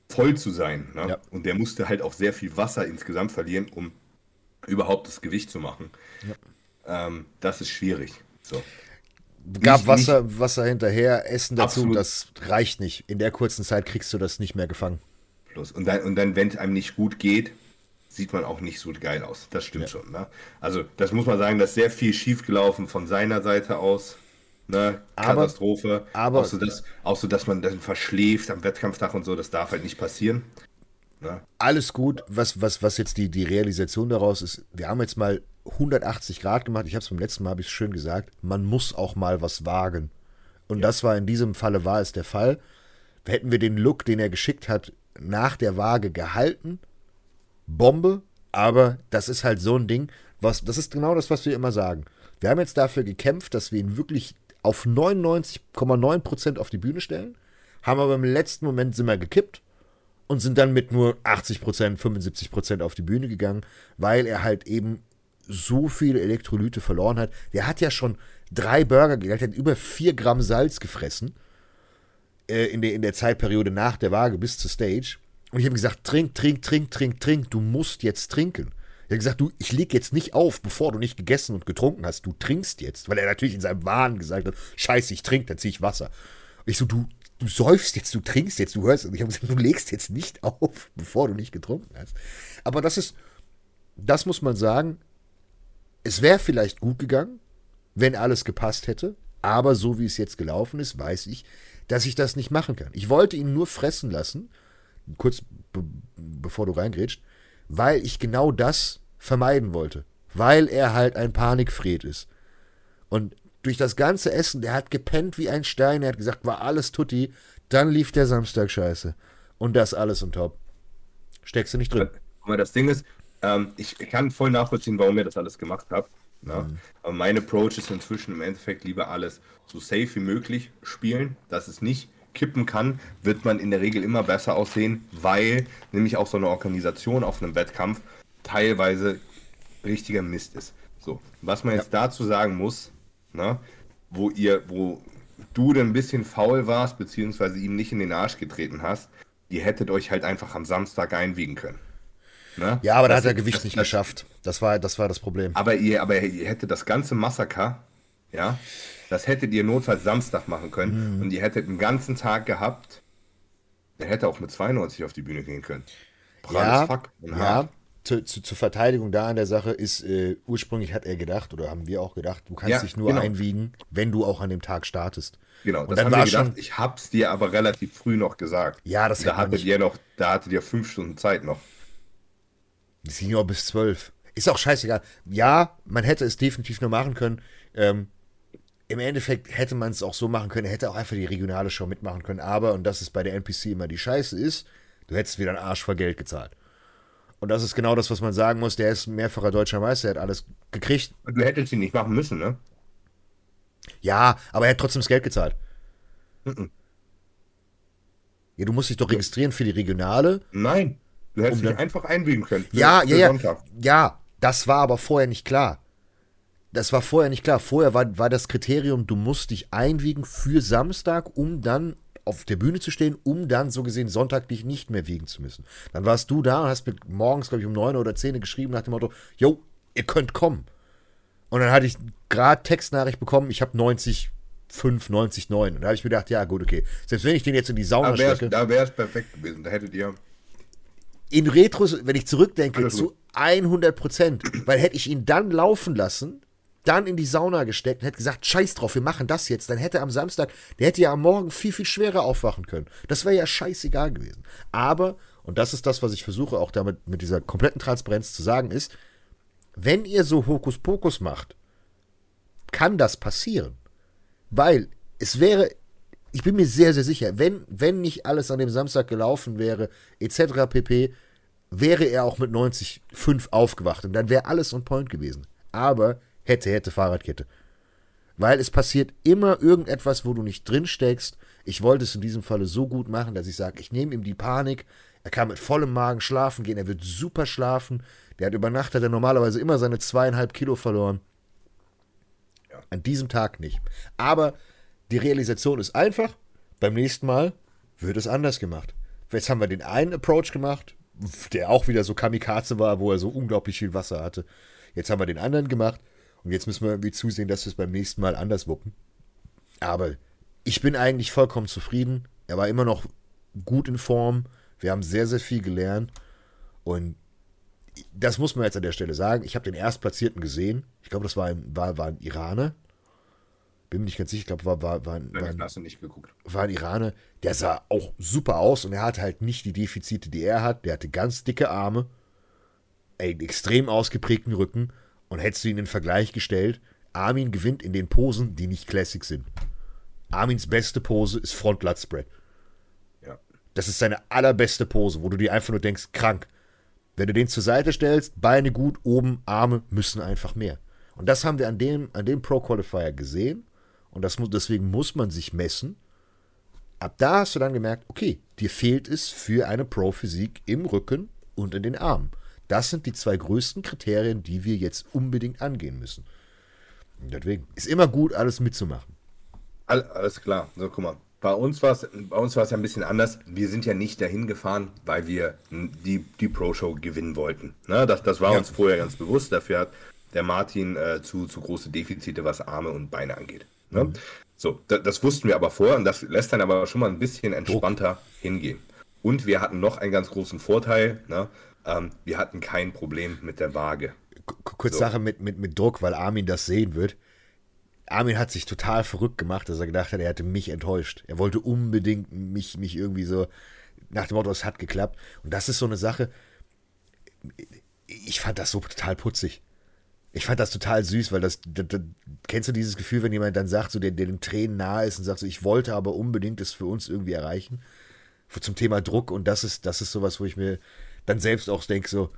voll zu sein. Ne? Ja. Und der musste halt auch sehr viel Wasser insgesamt verlieren, um überhaupt das Gewicht zu machen. Ja. Ähm, das ist schwierig. So. Gab nicht, Wasser, nicht, Wasser hinterher, Essen dazu, absolut. das reicht nicht. In der kurzen Zeit kriegst du das nicht mehr gefangen. Plus. Und dann, und dann wenn es einem nicht gut geht, sieht man auch nicht so geil aus. Das stimmt ja. schon. Ne? Also, das muss man sagen, dass sehr viel schiefgelaufen von seiner Seite aus. Ne? Katastrophe. Aber, auch, so, dass, auch so, dass man dann verschläft am Wettkampftag und so, das darf halt nicht passieren. Ne? Alles gut. Was, was, was jetzt die, die Realisation daraus ist, wir haben jetzt mal 180 Grad gemacht. Ich habe es beim letzten Mal, habe ich es schön gesagt, man muss auch mal was wagen. Und ja. das war in diesem Falle, war es der Fall. Hätten wir den Look, den er geschickt hat, nach der Waage gehalten, Bombe, aber das ist halt so ein Ding, was, das ist genau das, was wir immer sagen. Wir haben jetzt dafür gekämpft, dass wir ihn wirklich auf 99,9% auf die Bühne stellen, haben aber im letzten Moment sind wir gekippt und sind dann mit nur 80%, 75% auf die Bühne gegangen, weil er halt eben so viele Elektrolyte verloren hat. Der hat ja schon drei Burger gegessen, hat über vier Gramm Salz gefressen äh, in, der, in der Zeitperiode nach der Waage bis zur Stage Und ich habe gesagt, trink, trink, trink, trink, trink. Du musst jetzt trinken. Er hat gesagt, du, ich leg jetzt nicht auf, bevor du nicht gegessen und getrunken hast. Du trinkst jetzt. Weil er natürlich in seinem Wahn gesagt hat, scheiße, ich trinke, dann ziehe ich Wasser. Und ich so, du, du säufst jetzt, du trinkst jetzt, du hörst. Und ich habe gesagt, du legst jetzt nicht [laughs] auf, bevor du nicht getrunken hast. Aber das ist, das muss man sagen, es wäre vielleicht gut gegangen, wenn alles gepasst hätte. Aber so wie es jetzt gelaufen ist, weiß ich, dass ich das nicht machen kann. Ich wollte ihn nur fressen lassen, kurz be bevor du reingrätscht, weil ich genau das vermeiden wollte. Weil er halt ein Panikfred ist. Und durch das ganze Essen, der hat gepennt wie ein Stein, er hat gesagt, war alles tutti, dann lief der Samstag scheiße. Und das alles on top. Steckst du nicht drin. Mal, das Ding ist, ähm, ich kann voll nachvollziehen, warum ihr das alles gemacht habt. Ne? Mhm. Aber mein Approach ist inzwischen im Endeffekt lieber alles so safe wie möglich spielen, dass es nicht kippen kann, wird man in der Regel immer besser aussehen, weil nämlich auch so eine Organisation auf einem Wettkampf teilweise richtiger Mist ist. So, was man jetzt dazu sagen muss, ne, wo ihr, wo du denn ein bisschen faul warst, beziehungsweise ihm nicht in den Arsch getreten hast, ihr hättet euch halt einfach am Samstag einwiegen können. Ne? Ja, aber da hat er Gewicht das, nicht das, geschafft. Das war, das war das Problem. Aber ihr, aber ihr hättet das ganze Massaker, ja, das hättet ihr notfalls Samstag machen können mhm. und ihr hättet einen ganzen Tag gehabt. Der hätte auch mit 92 auf die Bühne gehen können. ja, Fuck ja. Zu, zu, zur Verteidigung da an der Sache ist, äh, ursprünglich hat er gedacht, oder haben wir auch gedacht, du kannst ja, dich nur genau. einwiegen, wenn du auch an dem Tag startest. Genau, das dann haben wir gedacht. Schon, ich hab's dir aber relativ früh noch gesagt. Ja, das da hattet ihr noch, da hattet ihr fünf Stunden Zeit noch. Das ging auch bis zwölf. Ist auch scheißegal. Ja, man hätte es definitiv nur machen können. Ähm, Im Endeffekt hätte man es auch so machen können, er hätte auch einfach die regionale Show mitmachen können. Aber, und das ist bei der NPC immer die Scheiße ist, du hättest wieder einen Arsch voll Geld gezahlt. Und das ist genau das, was man sagen muss. Der ist mehrfacher deutscher Meister, er hat alles gekriegt. Du hättest ihn nicht machen müssen, ne? Ja, aber er hat trotzdem das Geld gezahlt. Mhm. Ja, du musst dich doch registrieren für die Regionale. Nein. Du hättest um dich einfach einwählen können. Für, ja, ja, ja. Ja, das war aber vorher nicht klar. Das war vorher nicht klar. Vorher war, war das Kriterium, du musst dich einwiegen für Samstag, um dann auf der Bühne zu stehen, um dann so gesehen Sonntag dich nicht mehr wiegen zu müssen. Dann warst du da und hast mir morgens, glaube ich, um 9 oder 10 geschrieben nach dem Motto, yo, ihr könnt kommen. Und dann hatte ich gerade Textnachricht bekommen, ich habe 90, 5, 90, 9. Und da habe ich mir gedacht, ja gut, okay. Selbst wenn ich den jetzt in die Sauna da stecke. Da wäre es perfekt gewesen. Da hättet ihr in Retro, wenn ich zurückdenke, zu 100 Prozent. Weil hätte ich ihn dann laufen lassen, dann in die Sauna gesteckt und hätte gesagt, scheiß drauf, wir machen das jetzt, dann hätte er am Samstag, der hätte ja am Morgen viel, viel schwerer aufwachen können. Das wäre ja scheißegal gewesen. Aber, und das ist das, was ich versuche auch damit mit dieser kompletten Transparenz zu sagen, ist, wenn ihr so Hokuspokus macht, kann das passieren. Weil es wäre ich bin mir sehr, sehr sicher, wenn, wenn nicht alles an dem Samstag gelaufen wäre, etc. pp., wäre er auch mit 90,5 aufgewacht und dann wäre alles on point gewesen. Aber hätte, hätte Fahrradkette. Weil es passiert immer irgendetwas, wo du nicht drin steckst. Ich wollte es in diesem Falle so gut machen, dass ich sage, ich nehme ihm die Panik. Er kann mit vollem Magen schlafen gehen, er wird super schlafen. Der hat über Nacht hat er normalerweise immer seine zweieinhalb Kilo verloren. An diesem Tag nicht. Aber die Realisation ist einfach. Beim nächsten Mal wird es anders gemacht. Jetzt haben wir den einen Approach gemacht, der auch wieder so Kamikaze war, wo er so unglaublich viel Wasser hatte. Jetzt haben wir den anderen gemacht und jetzt müssen wir irgendwie zusehen, dass wir es beim nächsten Mal anders wuppen. Aber ich bin eigentlich vollkommen zufrieden. Er war immer noch gut in Form. Wir haben sehr, sehr viel gelernt. Und das muss man jetzt an der Stelle sagen. Ich habe den Erstplatzierten gesehen. Ich glaube, das war ein, war, war ein Iraner bin mir nicht ganz sicher, ich glaube, war, war, war, war, geguckt. war ein Iraner, der sah auch super aus und er hatte halt nicht die Defizite, die er hat. Der hatte ganz dicke Arme, einen extrem ausgeprägten Rücken und hättest du ihn in Vergleich gestellt, Armin gewinnt in den Posen, die nicht Classic sind. Armins beste Pose ist Frontlatspread. Ja. Das ist seine allerbeste Pose, wo du dir einfach nur denkst, krank. Wenn du den zur Seite stellst, Beine gut, oben, Arme müssen einfach mehr. Und das haben wir an dem, an dem Pro Qualifier gesehen. Und das muss, deswegen muss man sich messen. Ab da hast du dann gemerkt, okay, dir fehlt es für eine Pro-Physik im Rücken und in den Armen. Das sind die zwei größten Kriterien, die wir jetzt unbedingt angehen müssen. Und deswegen ist immer gut, alles mitzumachen. All, alles klar. So, guck mal. bei uns war es bei uns war es ja ein bisschen anders. Wir sind ja nicht dahin gefahren, weil wir die, die Pro-Show gewinnen wollten. Ne? Das, das war ja. uns vorher ganz bewusst. Dafür hat der Martin äh, zu, zu große Defizite, was Arme und Beine angeht. Ne? Mhm. So, das, das, wussten wir aber vorher und das lässt dann aber schon mal ein bisschen entspannter Druck. hingehen. Und wir hatten noch einen ganz großen Vorteil. Ne? Ähm, wir hatten kein Problem mit der Waage. Kurz so. Sache mit, mit, mit Druck, weil Armin das sehen wird. Armin hat sich total verrückt gemacht, dass er gedacht hat, er hätte mich enttäuscht. Er wollte unbedingt mich, mich irgendwie so nach dem Motto, es hat geklappt. Und das ist so eine Sache, ich fand das so total putzig. Ich fand das total süß, weil das, das, das, kennst du dieses Gefühl, wenn jemand dann sagt, so der, der den Tränen nahe ist und sagt so, ich wollte aber unbedingt das für uns irgendwie erreichen. Zum Thema Druck und das ist, das ist sowas, wo ich mir dann selbst auch denke, so,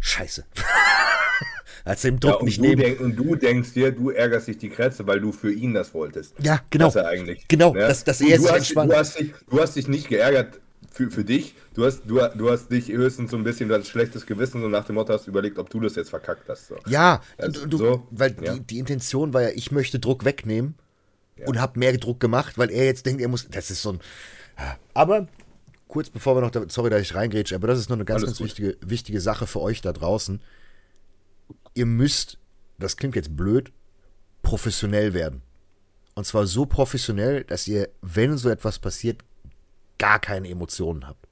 scheiße. [laughs] Als dem Druck ja, nicht nehmen. Denk, und du denkst dir, du ärgerst dich die Krätze, weil du für ihn das wolltest. Ja, genau. Das er eigentlich. Genau, ja? dass, dass er sich entspannt. Du hast, dich, du hast dich nicht geärgert für, für dich. Du hast, du, du hast dich höchstens so ein bisschen das schlechtes Gewissen und nach dem Motto hast überlegt, ob du das jetzt verkackt hast. So. Ja, also, du, so, weil ja. Die, die Intention war ja, ich möchte Druck wegnehmen ja. und habe mehr Druck gemacht, weil er jetzt denkt, er muss. Das ist so ein. Aber kurz bevor wir noch, sorry, dass ich reingrätsche, aber das ist noch eine ganz, ganz wichtige, wichtige Sache für euch da draußen. Ihr müsst, das klingt jetzt blöd, professionell werden. Und zwar so professionell, dass ihr, wenn so etwas passiert, gar keine Emotionen habt.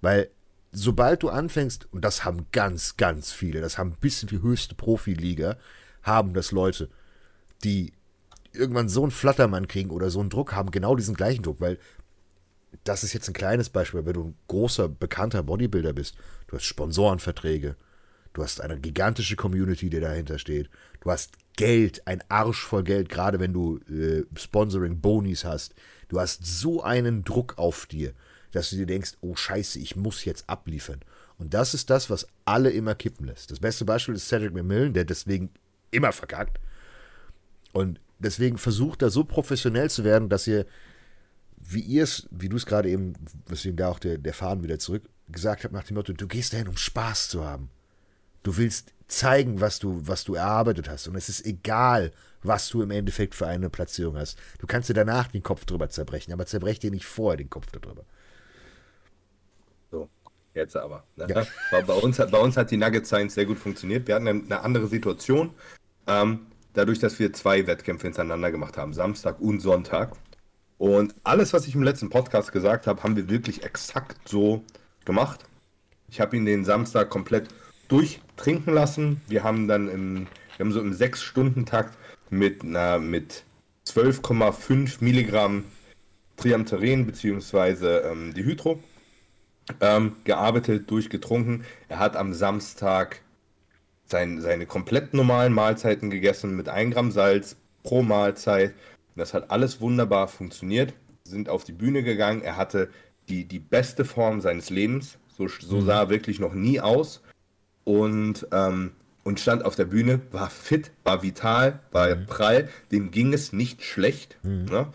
Weil sobald du anfängst, und das haben ganz, ganz viele, das haben ein bisschen die höchste Profiliga, haben das Leute, die irgendwann so einen Flattermann kriegen oder so einen Druck haben, genau diesen gleichen Druck, weil das ist jetzt ein kleines Beispiel, wenn du ein großer, bekannter Bodybuilder bist, du hast Sponsorenverträge, du hast eine gigantische Community, die dahinter steht, du hast Geld, ein Arsch voll Geld, gerade wenn du äh, Sponsoring-Bonis hast, du hast so einen Druck auf dir, dass du dir denkst, oh scheiße, ich muss jetzt abliefern. Und das ist das, was alle immer kippen lässt. Das beste Beispiel ist Cedric McMillan, der deswegen immer verkackt. Und deswegen versucht er so professionell zu werden, dass ihr wie ihr es, wie du es gerade eben, weswegen da auch der, der Faden wieder zurück gesagt habt, nach dem Motto, du gehst dahin, um Spaß zu haben. Du willst zeigen, was du, was du erarbeitet hast. Und es ist egal, was du im Endeffekt für eine Platzierung hast. Du kannst dir danach den Kopf drüber zerbrechen, aber zerbrech dir nicht vorher den Kopf darüber. So, jetzt aber. Ne? Ja. Bei, bei, uns, bei uns hat die Nugget Science sehr gut funktioniert. Wir hatten eine andere Situation. Ähm, dadurch, dass wir zwei Wettkämpfe hintereinander gemacht haben, Samstag und Sonntag, und alles, was ich im letzten Podcast gesagt habe, haben wir wirklich exakt so gemacht. Ich habe ihn den Samstag komplett durchtrinken lassen. Wir haben dann im, wir haben so im 6-Stunden-Takt mit, mit 12,5 Milligramm Triamteren bzw. Ähm, Dihydro ähm, gearbeitet, durchgetrunken. Er hat am Samstag sein, seine komplett normalen Mahlzeiten gegessen mit 1 Gramm Salz pro Mahlzeit das hat alles wunderbar funktioniert. Sind auf die Bühne gegangen. Er hatte die, die beste Form seines Lebens. So, so mhm. sah er wirklich noch nie aus. Und, ähm, und stand auf der Bühne, war fit, war vital, war mhm. prall. Dem ging es nicht schlecht. Mhm. Ne?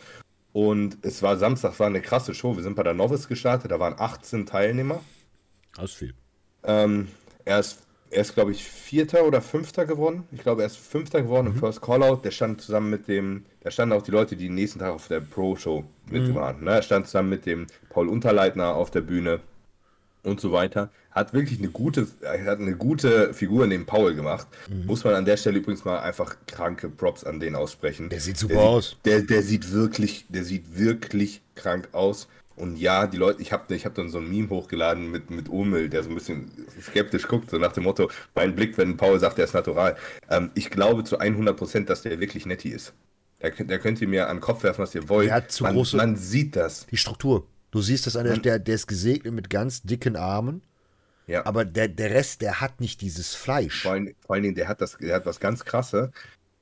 Und es war Samstag, war eine krasse Show. Wir sind bei der Novice gestartet, da waren 18 Teilnehmer. Das ist viel. Ähm, er ist er ist, glaube ich, Vierter oder Fünfter geworden. Ich glaube, er ist Fünfter geworden mhm. im First Callout. Der stand zusammen mit dem, da standen auch die Leute, die den nächsten Tag auf der Pro-Show mit mhm. waren. Ne? Er stand zusammen mit dem Paul Unterleitner auf der Bühne und so weiter. Hat wirklich eine gute, hat eine gute Figur dem Paul gemacht. Mhm. Muss man an der Stelle übrigens mal einfach kranke Props an den aussprechen. Der sieht super der aus. Sieht, der, der sieht wirklich, der sieht wirklich krank aus. Und ja, die Leute, ich habe ich hab dann so ein Meme hochgeladen mit, mit Omel, der so ein bisschen skeptisch guckt, so nach dem Motto, mein Blick, wenn Paul sagt, er ist natural. Ähm, ich glaube zu 100 Prozent, dass der wirklich netti ist. Der, der könnt ihr mir an den Kopf werfen, was ihr wollt. Der hat zu man, große, man sieht das. Die Struktur. Du siehst das an der, der, der ist gesegnet mit ganz dicken Armen. Ja. Aber der, der Rest, der hat nicht dieses Fleisch. Vor allen, vor allen Dingen, der hat das, der hat was ganz krasse.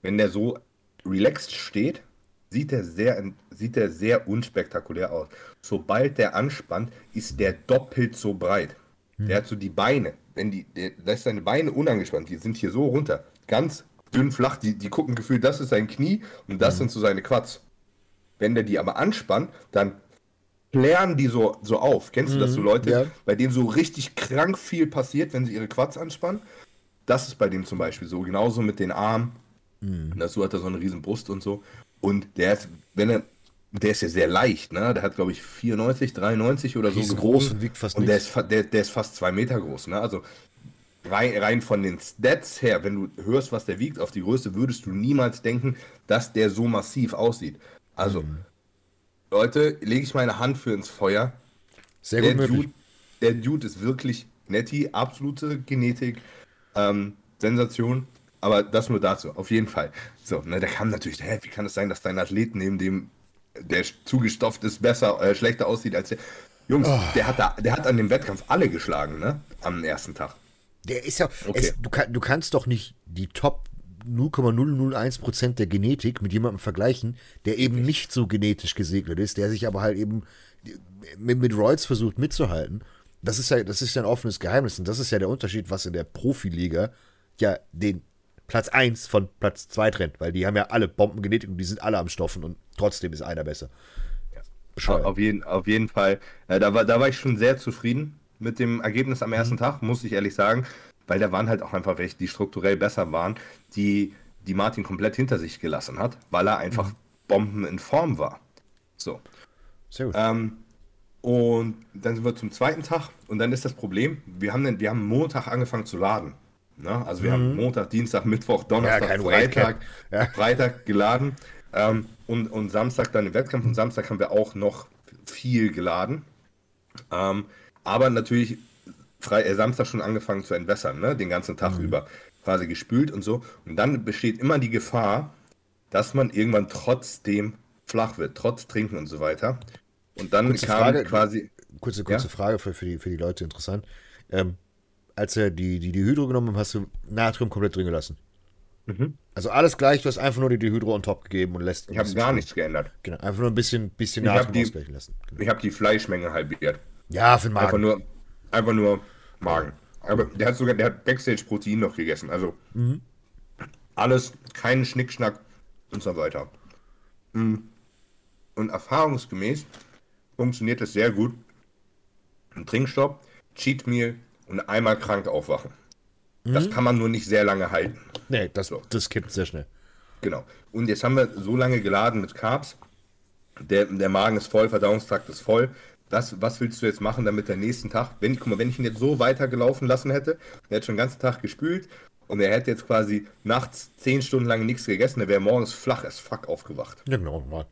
Wenn der so relaxed steht, sieht er sehr, sieht er sehr unspektakulär aus. Sobald der anspannt, ist der doppelt so breit. Hm. Der hat so die Beine, wenn die, der lässt seine Beine unangespannt, die sind hier so runter, ganz dünn flach, die, die gucken gefühlt, das ist sein Knie und das hm. sind so seine Quads. Wenn der die aber anspannt, dann plären die so, so auf. Kennst du das so hm. Leute, ja. bei denen so richtig krank viel passiert, wenn sie ihre Quads anspannen? Das ist bei dem zum Beispiel so. Genauso mit den Armen. Mhm. So hat er so eine riesen Brust und so. Und der ist, wenn er, der ist ja sehr leicht, ne? Der hat, glaube ich, 94, 93 oder so Riesengroß und wiegt fast Und der ist, der, der ist fast zwei Meter groß, ne? Also rein, rein von den Stats her, wenn du hörst, was der wiegt auf die Größe, würdest du niemals denken, dass der so massiv aussieht. Also, Mhm. Leute, lege ich meine Hand für ins Feuer. Sehr Der gut möglich. Dude, der Dude ist wirklich netti, absolute Genetik, ähm, Sensation. Aber das nur dazu, auf jeden Fall. So, ne, da kam natürlich, hä, wie kann es sein, dass dein Athlet neben dem, der zugestopft ist, besser, äh, schlechter aussieht als der. Jungs, Oh. der, hat da, der hat an dem Wettkampf alle geschlagen, ne? Am ersten Tag. Der ist ja. Okay. Es, du, du kannst doch nicht die Top 0,001% der Genetik mit jemandem vergleichen, der eben nicht so genetisch gesegnet ist, der sich aber halt eben mit, mit Roids versucht mitzuhalten. Das ist ja, das ist ja ein offenes Geheimnis. Und das ist ja der Unterschied, was in der Profiliga ja den Platz 1 von Platz 2 trennt, weil die haben ja alle Bombengenetik und die sind alle am Stoffen und trotzdem ist einer besser. Auf jeden, auf jeden Fall. Äh, da, war, da war ich schon sehr zufrieden mit dem Ergebnis am Mhm. ersten Tag, muss ich ehrlich sagen, weil da waren halt auch einfach welche, die strukturell besser waren, die, die Martin komplett hinter sich gelassen hat, weil er einfach Mhm. Bomben in Form war. So. Sehr gut. Ähm, und dann sind wir zum zweiten Tag und dann ist das Problem, wir haben, den, wir haben Montag angefangen zu laden. Ne? Also wir haben Montag, Dienstag, Mittwoch, Donnerstag, Mhm. kein Freitag. Ja. Freitag geladen ähm, und, und Samstag dann im Wettkampf und Samstag haben wir auch noch viel geladen. Ähm, aber natürlich Fre äh, Samstag schon angefangen zu entwässern, ne? den ganzen Tag Mhm. über quasi gespült und so. Und dann besteht immer die Gefahr, dass man irgendwann trotzdem flach wird, trotz Trinken und so weiter. Und dann Kurze kam Frage. quasi, Kurze, kurze Frage für, für, die, für die Leute interessant. Ähm, als er die, die, die Hydro genommen hat, hast du Natrium komplett drin gelassen. Also alles gleich, du hast einfach nur die Dihydro on top gegeben und lässt. Mhm. ich habe gar nichts geändert. Genau, einfach nur ein bisschen, bisschen Natrium ausgleichen lassen. Genau. Ich habe die Fleischmenge halbiert. Ja, für den Einfach Magen. nur, einfach nur Magen. Aber der hat sogar, der hat Backstage-Protein noch gegessen. Also alles, keinen Schnickschnack und so weiter. Mm. Und erfahrungsgemäß funktioniert es sehr gut. Ein Trinkstopp, Cheat Meal und einmal krank aufwachen. Das kann man nur nicht sehr lange halten. Nee, das, So. das kippt sehr schnell. Genau. Und jetzt haben wir so lange geladen mit Carbs. Der, der Magen ist voll, Verdauungstrakt ist voll. Das, was willst du jetzt machen, damit der nächsten Tag, wenn, guck mal, wenn ich ihn jetzt so weitergelaufen lassen hätte, der hätte schon den ganzen Tag gespült und er hätte jetzt quasi nachts zehn Stunden lang nichts gegessen, der wäre morgens flach as fuck aufgewacht. Ja, genau, normal.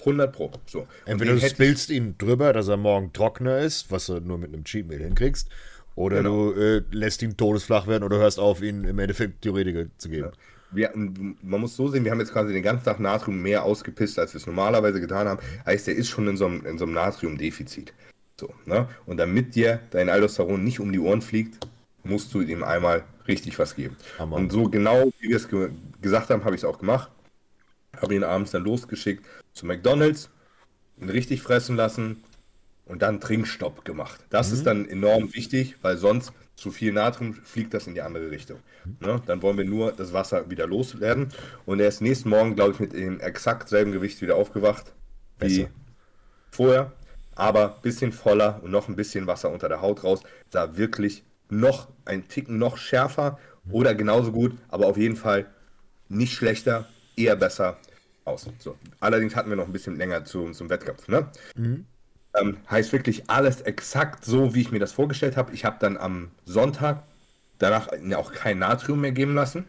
100 Pro. So. Und Entweder du ich- spillst ihn drüber, dass er morgen trockener ist, was du nur mit einem Cheat Meal hinkriegst, oder Genau. du äh, lässt ihn todesflach werden oder hörst auf, ihn im Endeffekt Theoretiker zu geben. Wir, man muss so sehen, wir haben jetzt quasi den ganzen Tag Natrium mehr ausgepisst, als wir es normalerweise getan haben. Heißt, der ist schon in so einem, in so einem Natriumdefizit. So, ne? Und damit dir dein Aldosteron nicht um die Ohren fliegt, musst du ihm einmal richtig was geben. Hammer. Und so genau, wie wir es ge gesagt haben, habe ich es auch gemacht. Habe ihn abends dann losgeschickt zu McDonalds, ihn richtig fressen lassen und dann Trinkstopp gemacht. Das ist dann enorm wichtig, weil sonst zu viel Natrium fliegt das in die andere Richtung. Ne? Dann wollen wir nur das Wasser wieder loswerden. Und er ist nächsten Morgen, glaube ich, mit dem exakt selben Gewicht wieder aufgewacht wie Besser. vorher, aber bisschen voller und noch ein bisschen Wasser unter der Haut raus. Sah wirklich noch ein Ticken noch schärfer oder genauso gut, aber auf jeden Fall nicht schlechter, eher besser aus. So. Allerdings hatten wir noch ein bisschen länger zu, zum Wettkampf. Ne? Ähm, heißt wirklich alles exakt so, wie ich mir das vorgestellt habe. Ich habe dann am Sonntag danach ja, auch kein Natrium mehr geben lassen.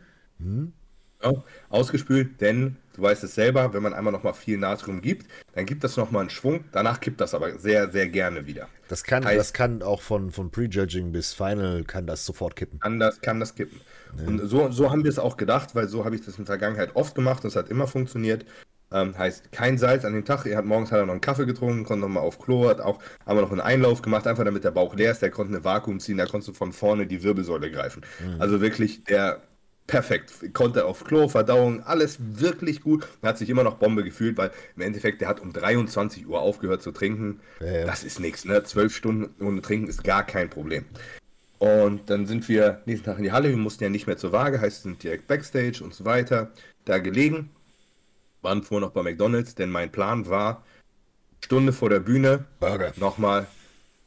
Ja, ausgespült, denn du weißt es selber, wenn man einmal nochmal viel Natrium gibt, dann gibt das nochmal einen Schwung. Danach kippt das aber sehr, sehr gerne wieder. Das kann, Heißt- das kann auch von, von Prejudging bis Final kann das sofort kippen. Anders kann das kippen. Und so, so haben wir es auch gedacht, weil so habe ich das in der Vergangenheit oft gemacht. Das hat immer funktioniert. Ähm, heißt, kein Salz an dem Tag. Er hat morgens hat er noch einen Kaffee getrunken, konnte nochmal auf Klo, hat auch einmal noch einen Einlauf gemacht, einfach damit der Bauch leer ist. Der konnte eine Vakuum ziehen, da konntest du von vorne die Wirbelsäule greifen. Also wirklich der perfekt. Konnte auf Klo, Verdauung, alles wirklich gut. Er hat sich immer noch Bombe gefühlt, weil im Endeffekt, der hat um 23 Uhr aufgehört zu trinken. Ja. Das ist nichts, ne? Zwölf Stunden ohne Trinken ist gar kein Problem. Und dann sind wir nächsten Tag in die Halle, wir mussten ja nicht mehr zur Waage, heißt, sind direkt Backstage und so weiter, da gelegen. Waren vorher noch bei McDonalds, denn mein Plan war, Stunde vor der Bühne, Burger. nochmal,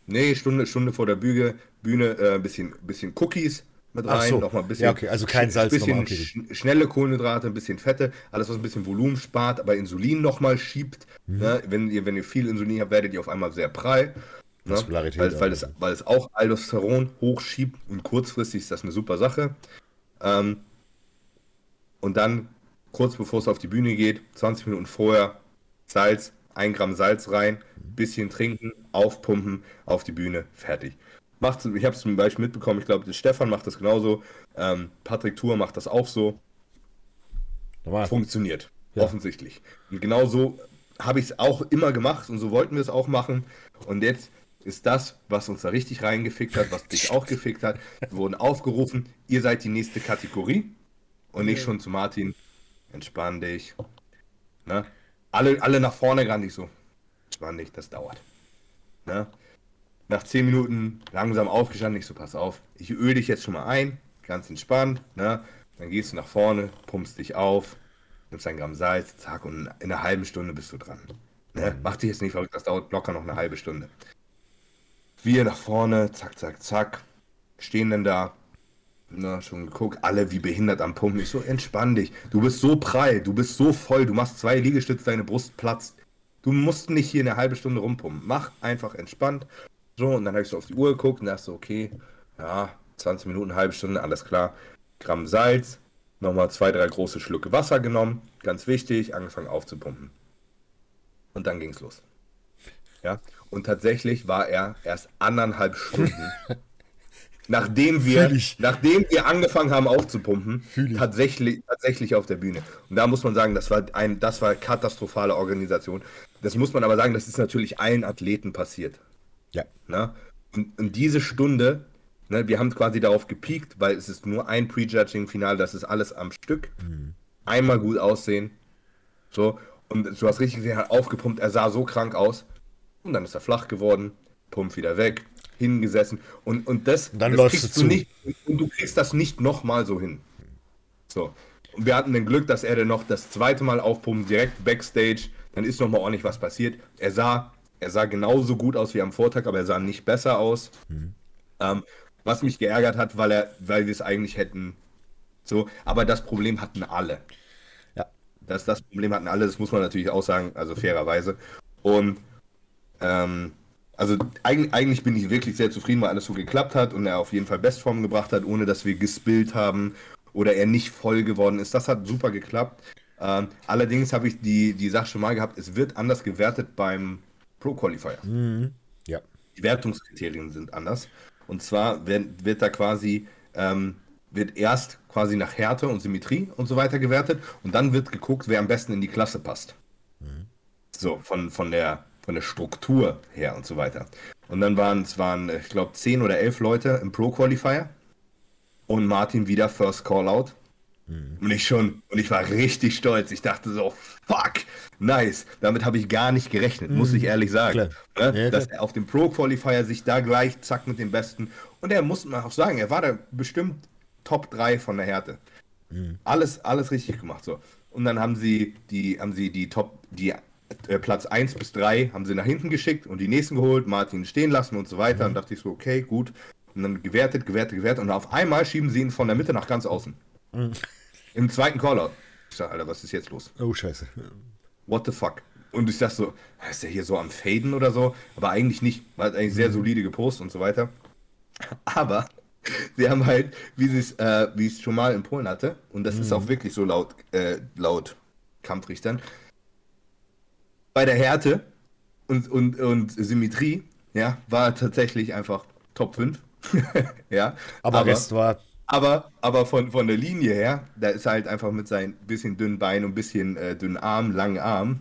nee, Stunde, Stunde vor der Bühne, Bühne, äh, bisschen, bisschen Cookies mit rein, so. nochmal ein bisschen. Ja, okay, also kein Salz bisschen okay. sch schnelle Kohlenhydrate, ein bisschen Fette, alles was ein bisschen Volumen spart, aber Insulin nochmal schiebt. Mhm. Ne? Wenn ihr, wenn ihr viel Insulin habt, werdet ihr auf einmal sehr prall. Ne? Weil, weil, es, weil es auch Aldosteron hochschiebt und kurzfristig ist das eine super Sache. Ähm, und dann, kurz bevor es auf die Bühne geht, 20 Minuten vorher, Salz, 1 Gramm Salz rein, bisschen trinken, aufpumpen, auf die Bühne, fertig. Macht's, ich habe es zum Beispiel mitbekommen, ich glaube, Stefan macht das genauso, ähm, Patrick Tour macht das auch so, Normal. funktioniert, Ja. offensichtlich. Und genau so habe ich es auch immer gemacht und so wollten wir es auch machen. Und jetzt ist das, was uns da richtig reingefickt hat, was dich auch gefickt hat, wir wurden aufgerufen, ihr seid die nächste Kategorie und nicht schon zu Martin, entspann dich. Ne? Alle, alle nach vorne gerannt, ich so, entspann dich, das dauert. Ne? Nach 10 Minuten langsam aufgestanden, ich so, pass auf, ich öle dich jetzt schon mal ein, ganz entspannt, ne? Dann gehst du nach vorne, pumpst dich auf, nimmst ein Gramm Salz, zack, und in einer halben Stunde bist du dran. Ne? Mach dich jetzt nicht verrückt, das dauert locker noch eine halbe Stunde. Wir nach vorne, zack, zack, zack, stehen dann da, na, schon geguckt, alle wie behindert am Pumpen. Ich so, entspann dich. Du bist so prall, du bist so voll, du machst zwei Liegestütze, deine Brust platzt. Du musst nicht hier eine halbe Stunde rumpumpen. Mach einfach entspannt. So, und dann habe ich so auf die Uhr geguckt und dachte so, okay, ja, 20 Minuten, halbe Stunde, alles klar. Gramm Salz, nochmal zwei, drei große Schlucke Wasser genommen, ganz wichtig, angefangen aufzupumpen. Und dann ging's los. Ja, und tatsächlich war er erst anderthalb Stunden, [laughs] nachdem wir, nachdem wir angefangen haben aufzupumpen, tatsächlich, tatsächlich auf der Bühne. Und da muss man sagen, das war ein, das war katastrophale Organisation. Das muss man aber sagen, das ist natürlich allen Athleten passiert. Ja. Ne? Und, und diese Stunde, ne, wir haben quasi darauf gepiekt, weil es ist nur ein Prejudging-Final, das ist alles am Stück. Einmal gut aussehen. So, und du hast richtig gesehen, er hat aufgepumpt, er sah so krank aus. Und dann ist er flach geworden, pumpt wieder weg, hingesessen. Und, und das, Und dann das läufst kriegst du zu. nicht, und du kriegst das nicht nochmal so hin. So. Und wir hatten den Glück, dass er dann noch das zweite Mal aufpumpt, direkt Backstage. Dann ist nochmal ordentlich was passiert. Er sah, er sah genauso gut aus wie am Vortag, aber er sah nicht besser aus. Ähm, was mich geärgert hat, weil er, weil wir es eigentlich hätten. So, aber das Problem hatten alle. Ja. Das, das Problem hatten alle, das muss man natürlich auch sagen, also fairerweise. Und ähm, also eigentlich, eigentlich bin ich wirklich sehr zufrieden, weil alles so geklappt hat und er auf jeden Fall Bestform gebracht hat, ohne dass wir gespillt haben oder er nicht voll geworden ist. Das hat super geklappt. Ähm, allerdings habe ich die, die Sache schon mal gehabt, es wird anders gewertet beim Pro Qualifier. Ja. Die Wertungskriterien sind anders. Und zwar wird, wird da quasi, ähm, wird erst quasi nach Härte und Symmetrie und so weiter gewertet und dann wird geguckt, wer am besten in die Klasse passt. So, von, von, der, von der Struktur her und so weiter. Und dann waren es, waren, ich glaube, 10 oder 11 Leute im Pro-Qualifier und Martin wieder First Call-Out. Und ich schon, und ich war richtig stolz. Ich dachte so, fuck, nice. Damit habe ich gar nicht gerechnet, muss ich ehrlich sagen. Ne? Ja, Dass klar. er auf dem Pro-Qualifier sich da gleich zack mit dem Besten. Und er muss man auch sagen, er war da bestimmt Top 3 von der Härte. Alles, alles richtig gemacht. So. Und dann haben sie die, haben sie die Top, die äh, Platz 1 bis 3 haben sie nach hinten geschickt und die nächsten geholt, Martin stehen lassen und so weiter. Und dachte ich so, okay, gut. Und dann gewertet, gewertet, gewertet. Und auf einmal schieben sie ihn von der Mitte nach ganz außen. Im zweiten Callout. Ich sag, Alter, was ist jetzt los? Oh, scheiße. What the fuck? Und ich dachte so, ist der hier so am Faden oder so? Aber eigentlich nicht. War eigentlich sehr solide gepostet und so weiter. Aber [laughs] sie haben halt, wie sie es, äh, es schon mal in Polen hatte, und das ist auch wirklich so laut, äh, laut Kampfrichtern, bei der Härte und, und, und Symmetrie, ja, war er tatsächlich einfach Top 5. [laughs] ja, Aber, Rest war. aber, aber von, von der Linie her, da ist er halt einfach mit seinen bisschen dünnen Beinen und bisschen äh, dünnen Arm, langen Arm,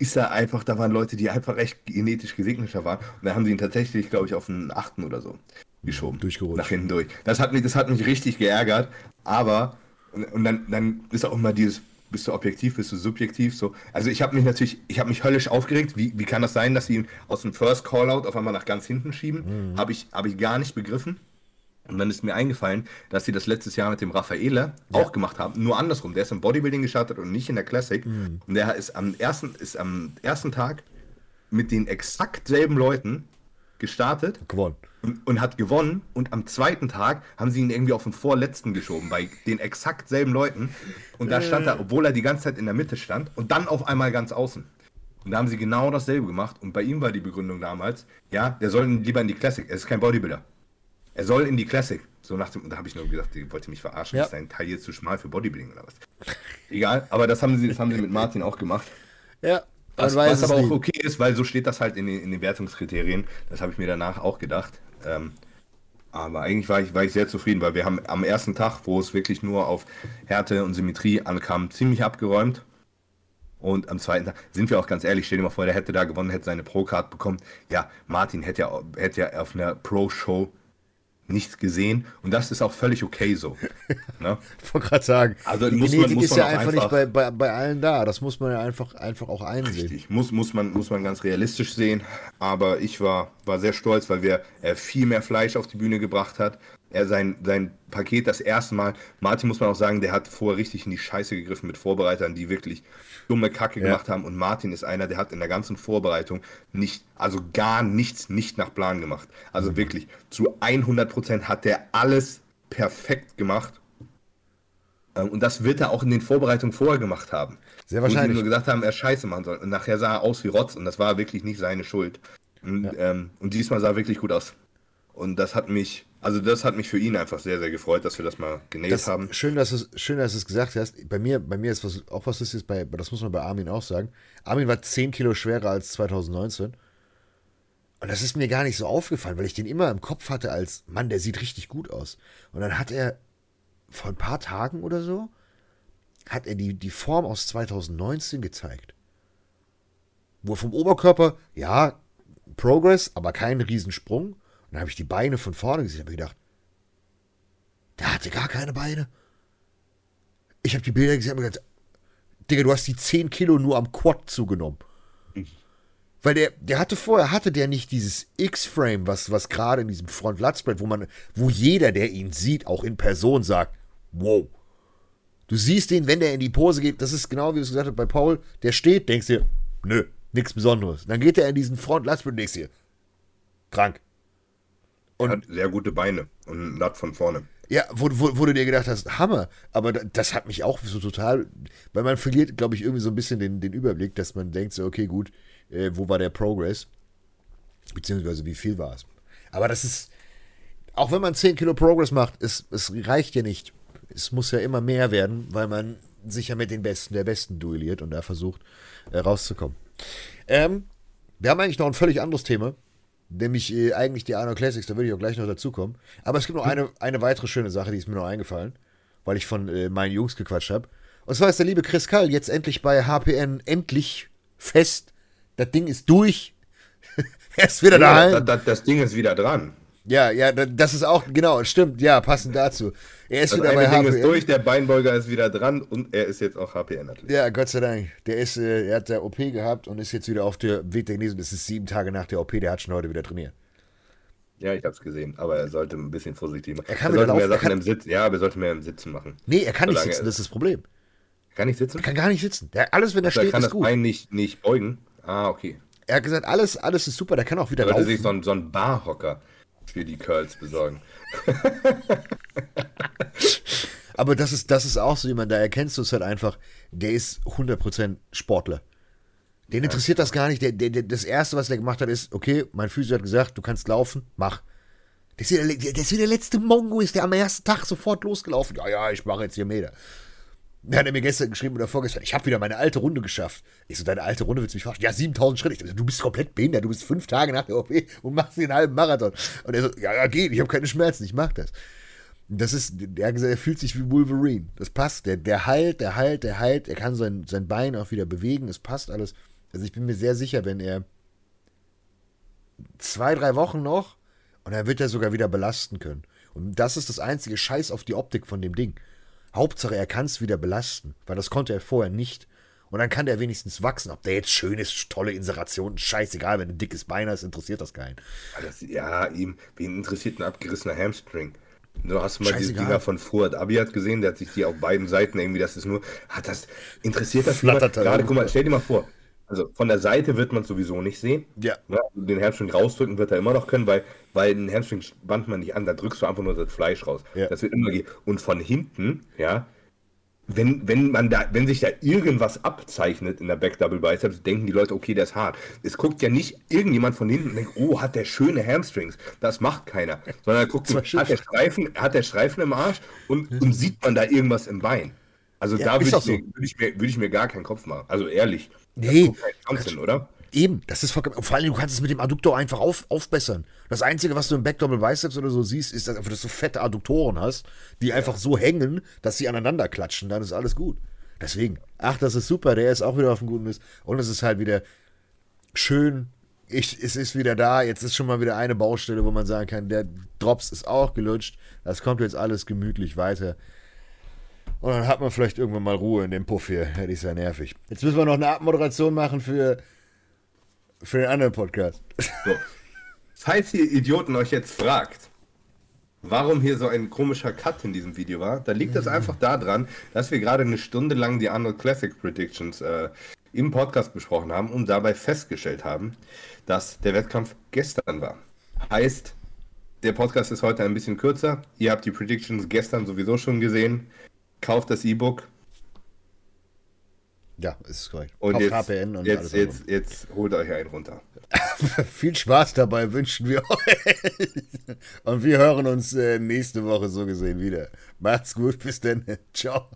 ist er einfach, da waren Leute, die einfach echt genetisch gesegneter waren. Und da haben sie ihn tatsächlich, glaube ich, auf einen achten oder so geschoben. Durchgerutscht. Nach hinten durch. Das hat mich, das hat mich richtig geärgert, aber, und, und dann, dann ist auch immer dieses, bist du objektiv, bist du subjektiv, so. Also ich habe mich natürlich, ich habe mich höllisch aufgeregt. Wie, wie kann das sein, dass sie ihn aus dem First Callout auf einmal nach ganz hinten schieben? Habe ich, hab ich gar nicht begriffen. Und dann ist mir eingefallen, dass sie das letztes Jahr mit dem Raffaele auch gemacht haben. Nur andersrum. Der ist im Bodybuilding gestartet und nicht in der Classic. Und der ist am ersten, ist am ersten Tag mit den exakt selben Leuten gestartet Gewonnen. Und, und hat gewonnen. Und am zweiten Tag haben sie ihn irgendwie auf den vorletzten geschoben, bei den exakt selben Leuten. Und da stand er, obwohl er die ganze Zeit in der Mitte stand, und dann auf einmal ganz außen. Und da haben sie genau dasselbe gemacht. Und bei ihm war die Begründung damals, ja, der soll lieber in die Classic. Er ist kein Bodybuilder. Er soll in die Classic. So nach dem, und da habe ich nur gedacht, die wollte mich verarschen. Ja. Ist dein Teil jetzt zu schmal für Bodybuilding oder was? Egal, aber das haben sie, das haben sie mit Martin auch gemacht. Ja, Was, was aber auch okay ist, weil so steht das halt in den, in den Wertungskriterien. Das habe ich mir danach auch gedacht. Ähm, aber eigentlich war ich, war ich sehr zufrieden, weil wir haben am ersten Tag, wo es wirklich nur auf Härte und Symmetrie ankam, ziemlich abgeräumt. Und am zweiten Tag, sind wir auch ganz ehrlich, stell dir mal vor, der hätte da gewonnen, hätte seine Pro-Card bekommen. Ja, Martin hätte ja, hätte ja auf einer Pro-Show nichts gesehen. Und das ist auch völlig okay so. [laughs] ne? Ich wollte gerade sagen, Also die muss man- Genetik muss ist man ja einfach, einfach- nicht bei, bei, bei allen da. Das muss man ja einfach, einfach auch einsehen. Richtig, muss, muss, man, muss man ganz realistisch sehen. Aber ich war, war sehr stolz, weil wir, er viel mehr Fleisch auf die Bühne gebracht hat. Er sein, sein Paket das erste Mal, Martin muss man auch sagen, der hat vorher richtig in die Scheiße gegriffen mit Vorbereitern, die wirklich dumme Kacke Ja. gemacht haben. Und Martin ist einer, der hat in der ganzen Vorbereitung nicht, also gar nichts, nicht nach Plan gemacht. Also Mhm. wirklich, zu 100 Prozent hat der alles perfekt gemacht. Ähm, Und das wird er auch in den Vorbereitungen vorher gemacht haben. Sehr Wo sie wahrscheinlich. nur gesagt haben, er Scheiße machen soll. Und nachher sah er aus wie Rotz und das war wirklich nicht seine Schuld. Und, ähm, und diesmal sah er wirklich gut aus. Und das hat mich, also das hat mich für ihn einfach sehr, sehr gefreut, dass wir das mal genäht Das, haben. schön, dass du es schön, dass gesagt hast. Bei mir, bei mir ist was, auch was Lustiges, bei, das muss man bei Armin auch sagen. Armin war 10 Kilo schwerer als 2019. Und das ist mir gar nicht so aufgefallen, weil ich den immer im Kopf hatte als, Mann, der sieht richtig gut aus. Und dann hat er vor ein paar Tagen oder so, hat er die, die Form aus 2019 gezeigt. Wo vom Oberkörper, ja, Progress, aber kein Riesensprung. Und dann habe ich die Beine von vorne gesehen, habe gedacht, der hatte gar keine Beine. Ich habe die Bilder gesehen und hab gedacht, Digga, du hast die 10 Kilo nur am Quad zugenommen. Weil der, der hatte vorher, hatte der nicht dieses X-Frame, was, was gerade in diesem Front-Lat-Spread, wo man, wo jeder, der ihn sieht, auch in Person sagt, wow. Du siehst den, wenn der in die Pose geht, das ist genau wie es gesagt hast bei Paul, der steht, denkst dir, nö, nichts Besonderes. Dann geht er in diesen Front-Lat-Spread und denkst dir, krank. Und hat sehr gute Beine und Latt von vorne. Ja, wo, wo, wo du dir gedacht hast, Hammer. Aber da- das hat mich auch so total, weil man verliert, glaube ich, irgendwie so ein bisschen den, den Überblick, dass man denkt, so, okay, gut, äh, wo war der Progress? Beziehungsweise wie viel war es? Aber das ist, auch wenn man 10 Kilo Progress macht, es, es reicht ja nicht. Es muss ja immer mehr werden, weil man sich ja mit den Besten der Besten duelliert und da versucht, äh, rauszukommen. Ähm, wir haben eigentlich noch ein völlig anderes Thema. Nämlich äh, eigentlich die Arno Classics, da würde ich auch gleich noch dazukommen. Aber es gibt noch eine, eine weitere schöne Sache, die ist mir noch eingefallen, weil ich von äh, meinen Jungs gequatscht habe. Und zwar ist der liebe Chris Kall jetzt endlich bei HPN endlich fest. Das Ding ist durch. [laughs] er ist wieder Ja, daheim. das, das, das Ding ist wieder dran. Ja, ja, da- das ist auch, genau, stimmt, ja, passend dazu. Er ist Das wieder bei Ding HPN. ist durch, der Beinbeuger ist wieder dran und er ist jetzt auch HPN natürlich. Ja, Gott sei Dank. Der ist, äh, er hat der OP gehabt und ist jetzt wieder auf der Weg der Genesung. Das ist sieben Tage nach der OP, der hat schon heute wieder trainiert. Ja, ich hab's gesehen, aber er sollte ein bisschen vorsichtig machen. Er kann er sollte mehr laufen, er Sachen kann- im Sitzen, ja, aber er sollte mehr im Sitzen machen. Nee, er kann nicht sitzen, er- das ist das Problem. Kann ich sitzen? Er kann gar nicht sitzen. Der, alles, wenn er er steht, kann ist das gut. Bein nicht, nicht beugen. Ah, okay. Er hat gesagt, alles, alles ist super, der kann auch wieder Er laufen. sich so einen, so einen Barhocker für die Curls besorgen. [laughs] Aber das ist, das ist auch so jemand, da erkennst du es halt einfach, der ist 100% Sportler. Den interessiert das gar nicht. Der, der, der, das Erste, was der gemacht hat, ist, okay, mein Physio hat gesagt, du kannst laufen, mach. Der ist, wie der, ist wie der letzte Mongo, ist der am ersten Tag sofort losgelaufen. Ja, ja, ich mache jetzt hier Meter. Dann hat er mir gestern geschrieben oder vorgestern, ich habe wieder meine alte Runde geschafft. Ich so, deine alte Runde willst du mich verarschen? Ja, 7000 Schritte. Ich so, du bist komplett behindert, du bist fünf Tage nach der OP und machst den halben Marathon. Und er so, ja, ja, geht, ich habe keine Schmerzen, ich mach das. Das ist, der hat gesagt, er fühlt sich wie Wolverine. Das passt. Der, der heilt, der heilt, der heilt. Er kann sein, sein Bein auch wieder bewegen. Es passt alles. Also ich bin mir sehr sicher, wenn er zwei, drei Wochen noch und dann wird er sogar wieder belasten können. Und das ist das einzige Scheiß auf die Optik von dem Ding. Hauptsache, er kann es wieder belasten, weil das konnte er vorher nicht. Und dann kann der wenigstens wachsen. Ob der jetzt schön ist, tolle Inseration, scheißegal, wenn du ein dickes Bein hast, interessiert das keinen. Ja, Das, ja, ihm, wen interessiert ein abgerissener Hamstring? Du hast mal diese Scheißegal. Dinger von Fuad Abiyat gesehen, der hat sich die auf beiden Seiten irgendwie, das ist nur, hat das, interessiert das Flattert Gerade, guck mal, stell dir mal vor, Also von der Seite wird man sowieso nicht sehen. Ja. Ne? Den Hamstring rausdrücken wird er immer noch können, weil, weil den Hamstring band man nicht an, da drückst du einfach nur das Fleisch raus. Ja. Das wird immer gehen. Und von hinten, ja, wenn, wenn man da, wenn sich da irgendwas abzeichnet in der Back Double Biceps, denken die Leute, okay, der ist hart. Es guckt ja nicht irgendjemand von hinten und denkt, oh, hat der schöne Hamstrings. Das macht keiner. Sondern er guckt, hat der Streifen, hat der Streifen im Arsch und, und sieht man da irgendwas im Bein. Also Ja, da würde ich, mir- würd ich, mir- würd ich mir gar keinen Kopf machen. Also ehrlich. Nee. Das ist kein Schwachsinn, oder? Eben, das ist vollkommen. Vor allem, du kannst es mit dem Adduktor einfach auf, aufbessern. Das Einzige, was du im Back Double Biceps oder so siehst, ist, dass, einfach, dass du fette Adduktoren hast, die einfach so hängen, dass sie aneinander klatschen. Dann ist alles gut. Deswegen, ach, das ist super, der ist auch wieder auf dem guten Mist. Und es ist halt wieder schön. Ich, es ist wieder da. Jetzt ist schon mal wieder eine Baustelle, wo man sagen kann, der Drops ist auch gelutscht. Das kommt jetzt alles gemütlich weiter. Und dann hat man vielleicht irgendwann mal Ruhe in dem Puff hier. Ja, die ist ja nervig. Jetzt müssen wir noch eine Abmoderation machen für, für den anderen Podcast. So. Falls ihr Idioten euch jetzt fragt, warum hier so ein komischer Cut in diesem Video war, dann liegt das einfach daran, dass wir gerade eine Stunde lang die Arnold Classic Predictions äh, im Podcast besprochen haben und dabei festgestellt haben, dass der Wettkampf gestern war. Heißt, der Podcast ist heute ein bisschen kürzer. Ihr habt die Predictions gestern sowieso schon gesehen. Kauft das E-Book Ja, ist korrekt. und Kauft jetzt, HPN und jetzt, alles jetzt, jetzt holt euch einen runter. [laughs] Viel Spaß dabei wünschen wir euch. Und wir hören uns äh, nächste Woche so gesehen wieder. Macht's gut, bis dann. [laughs] Ciao.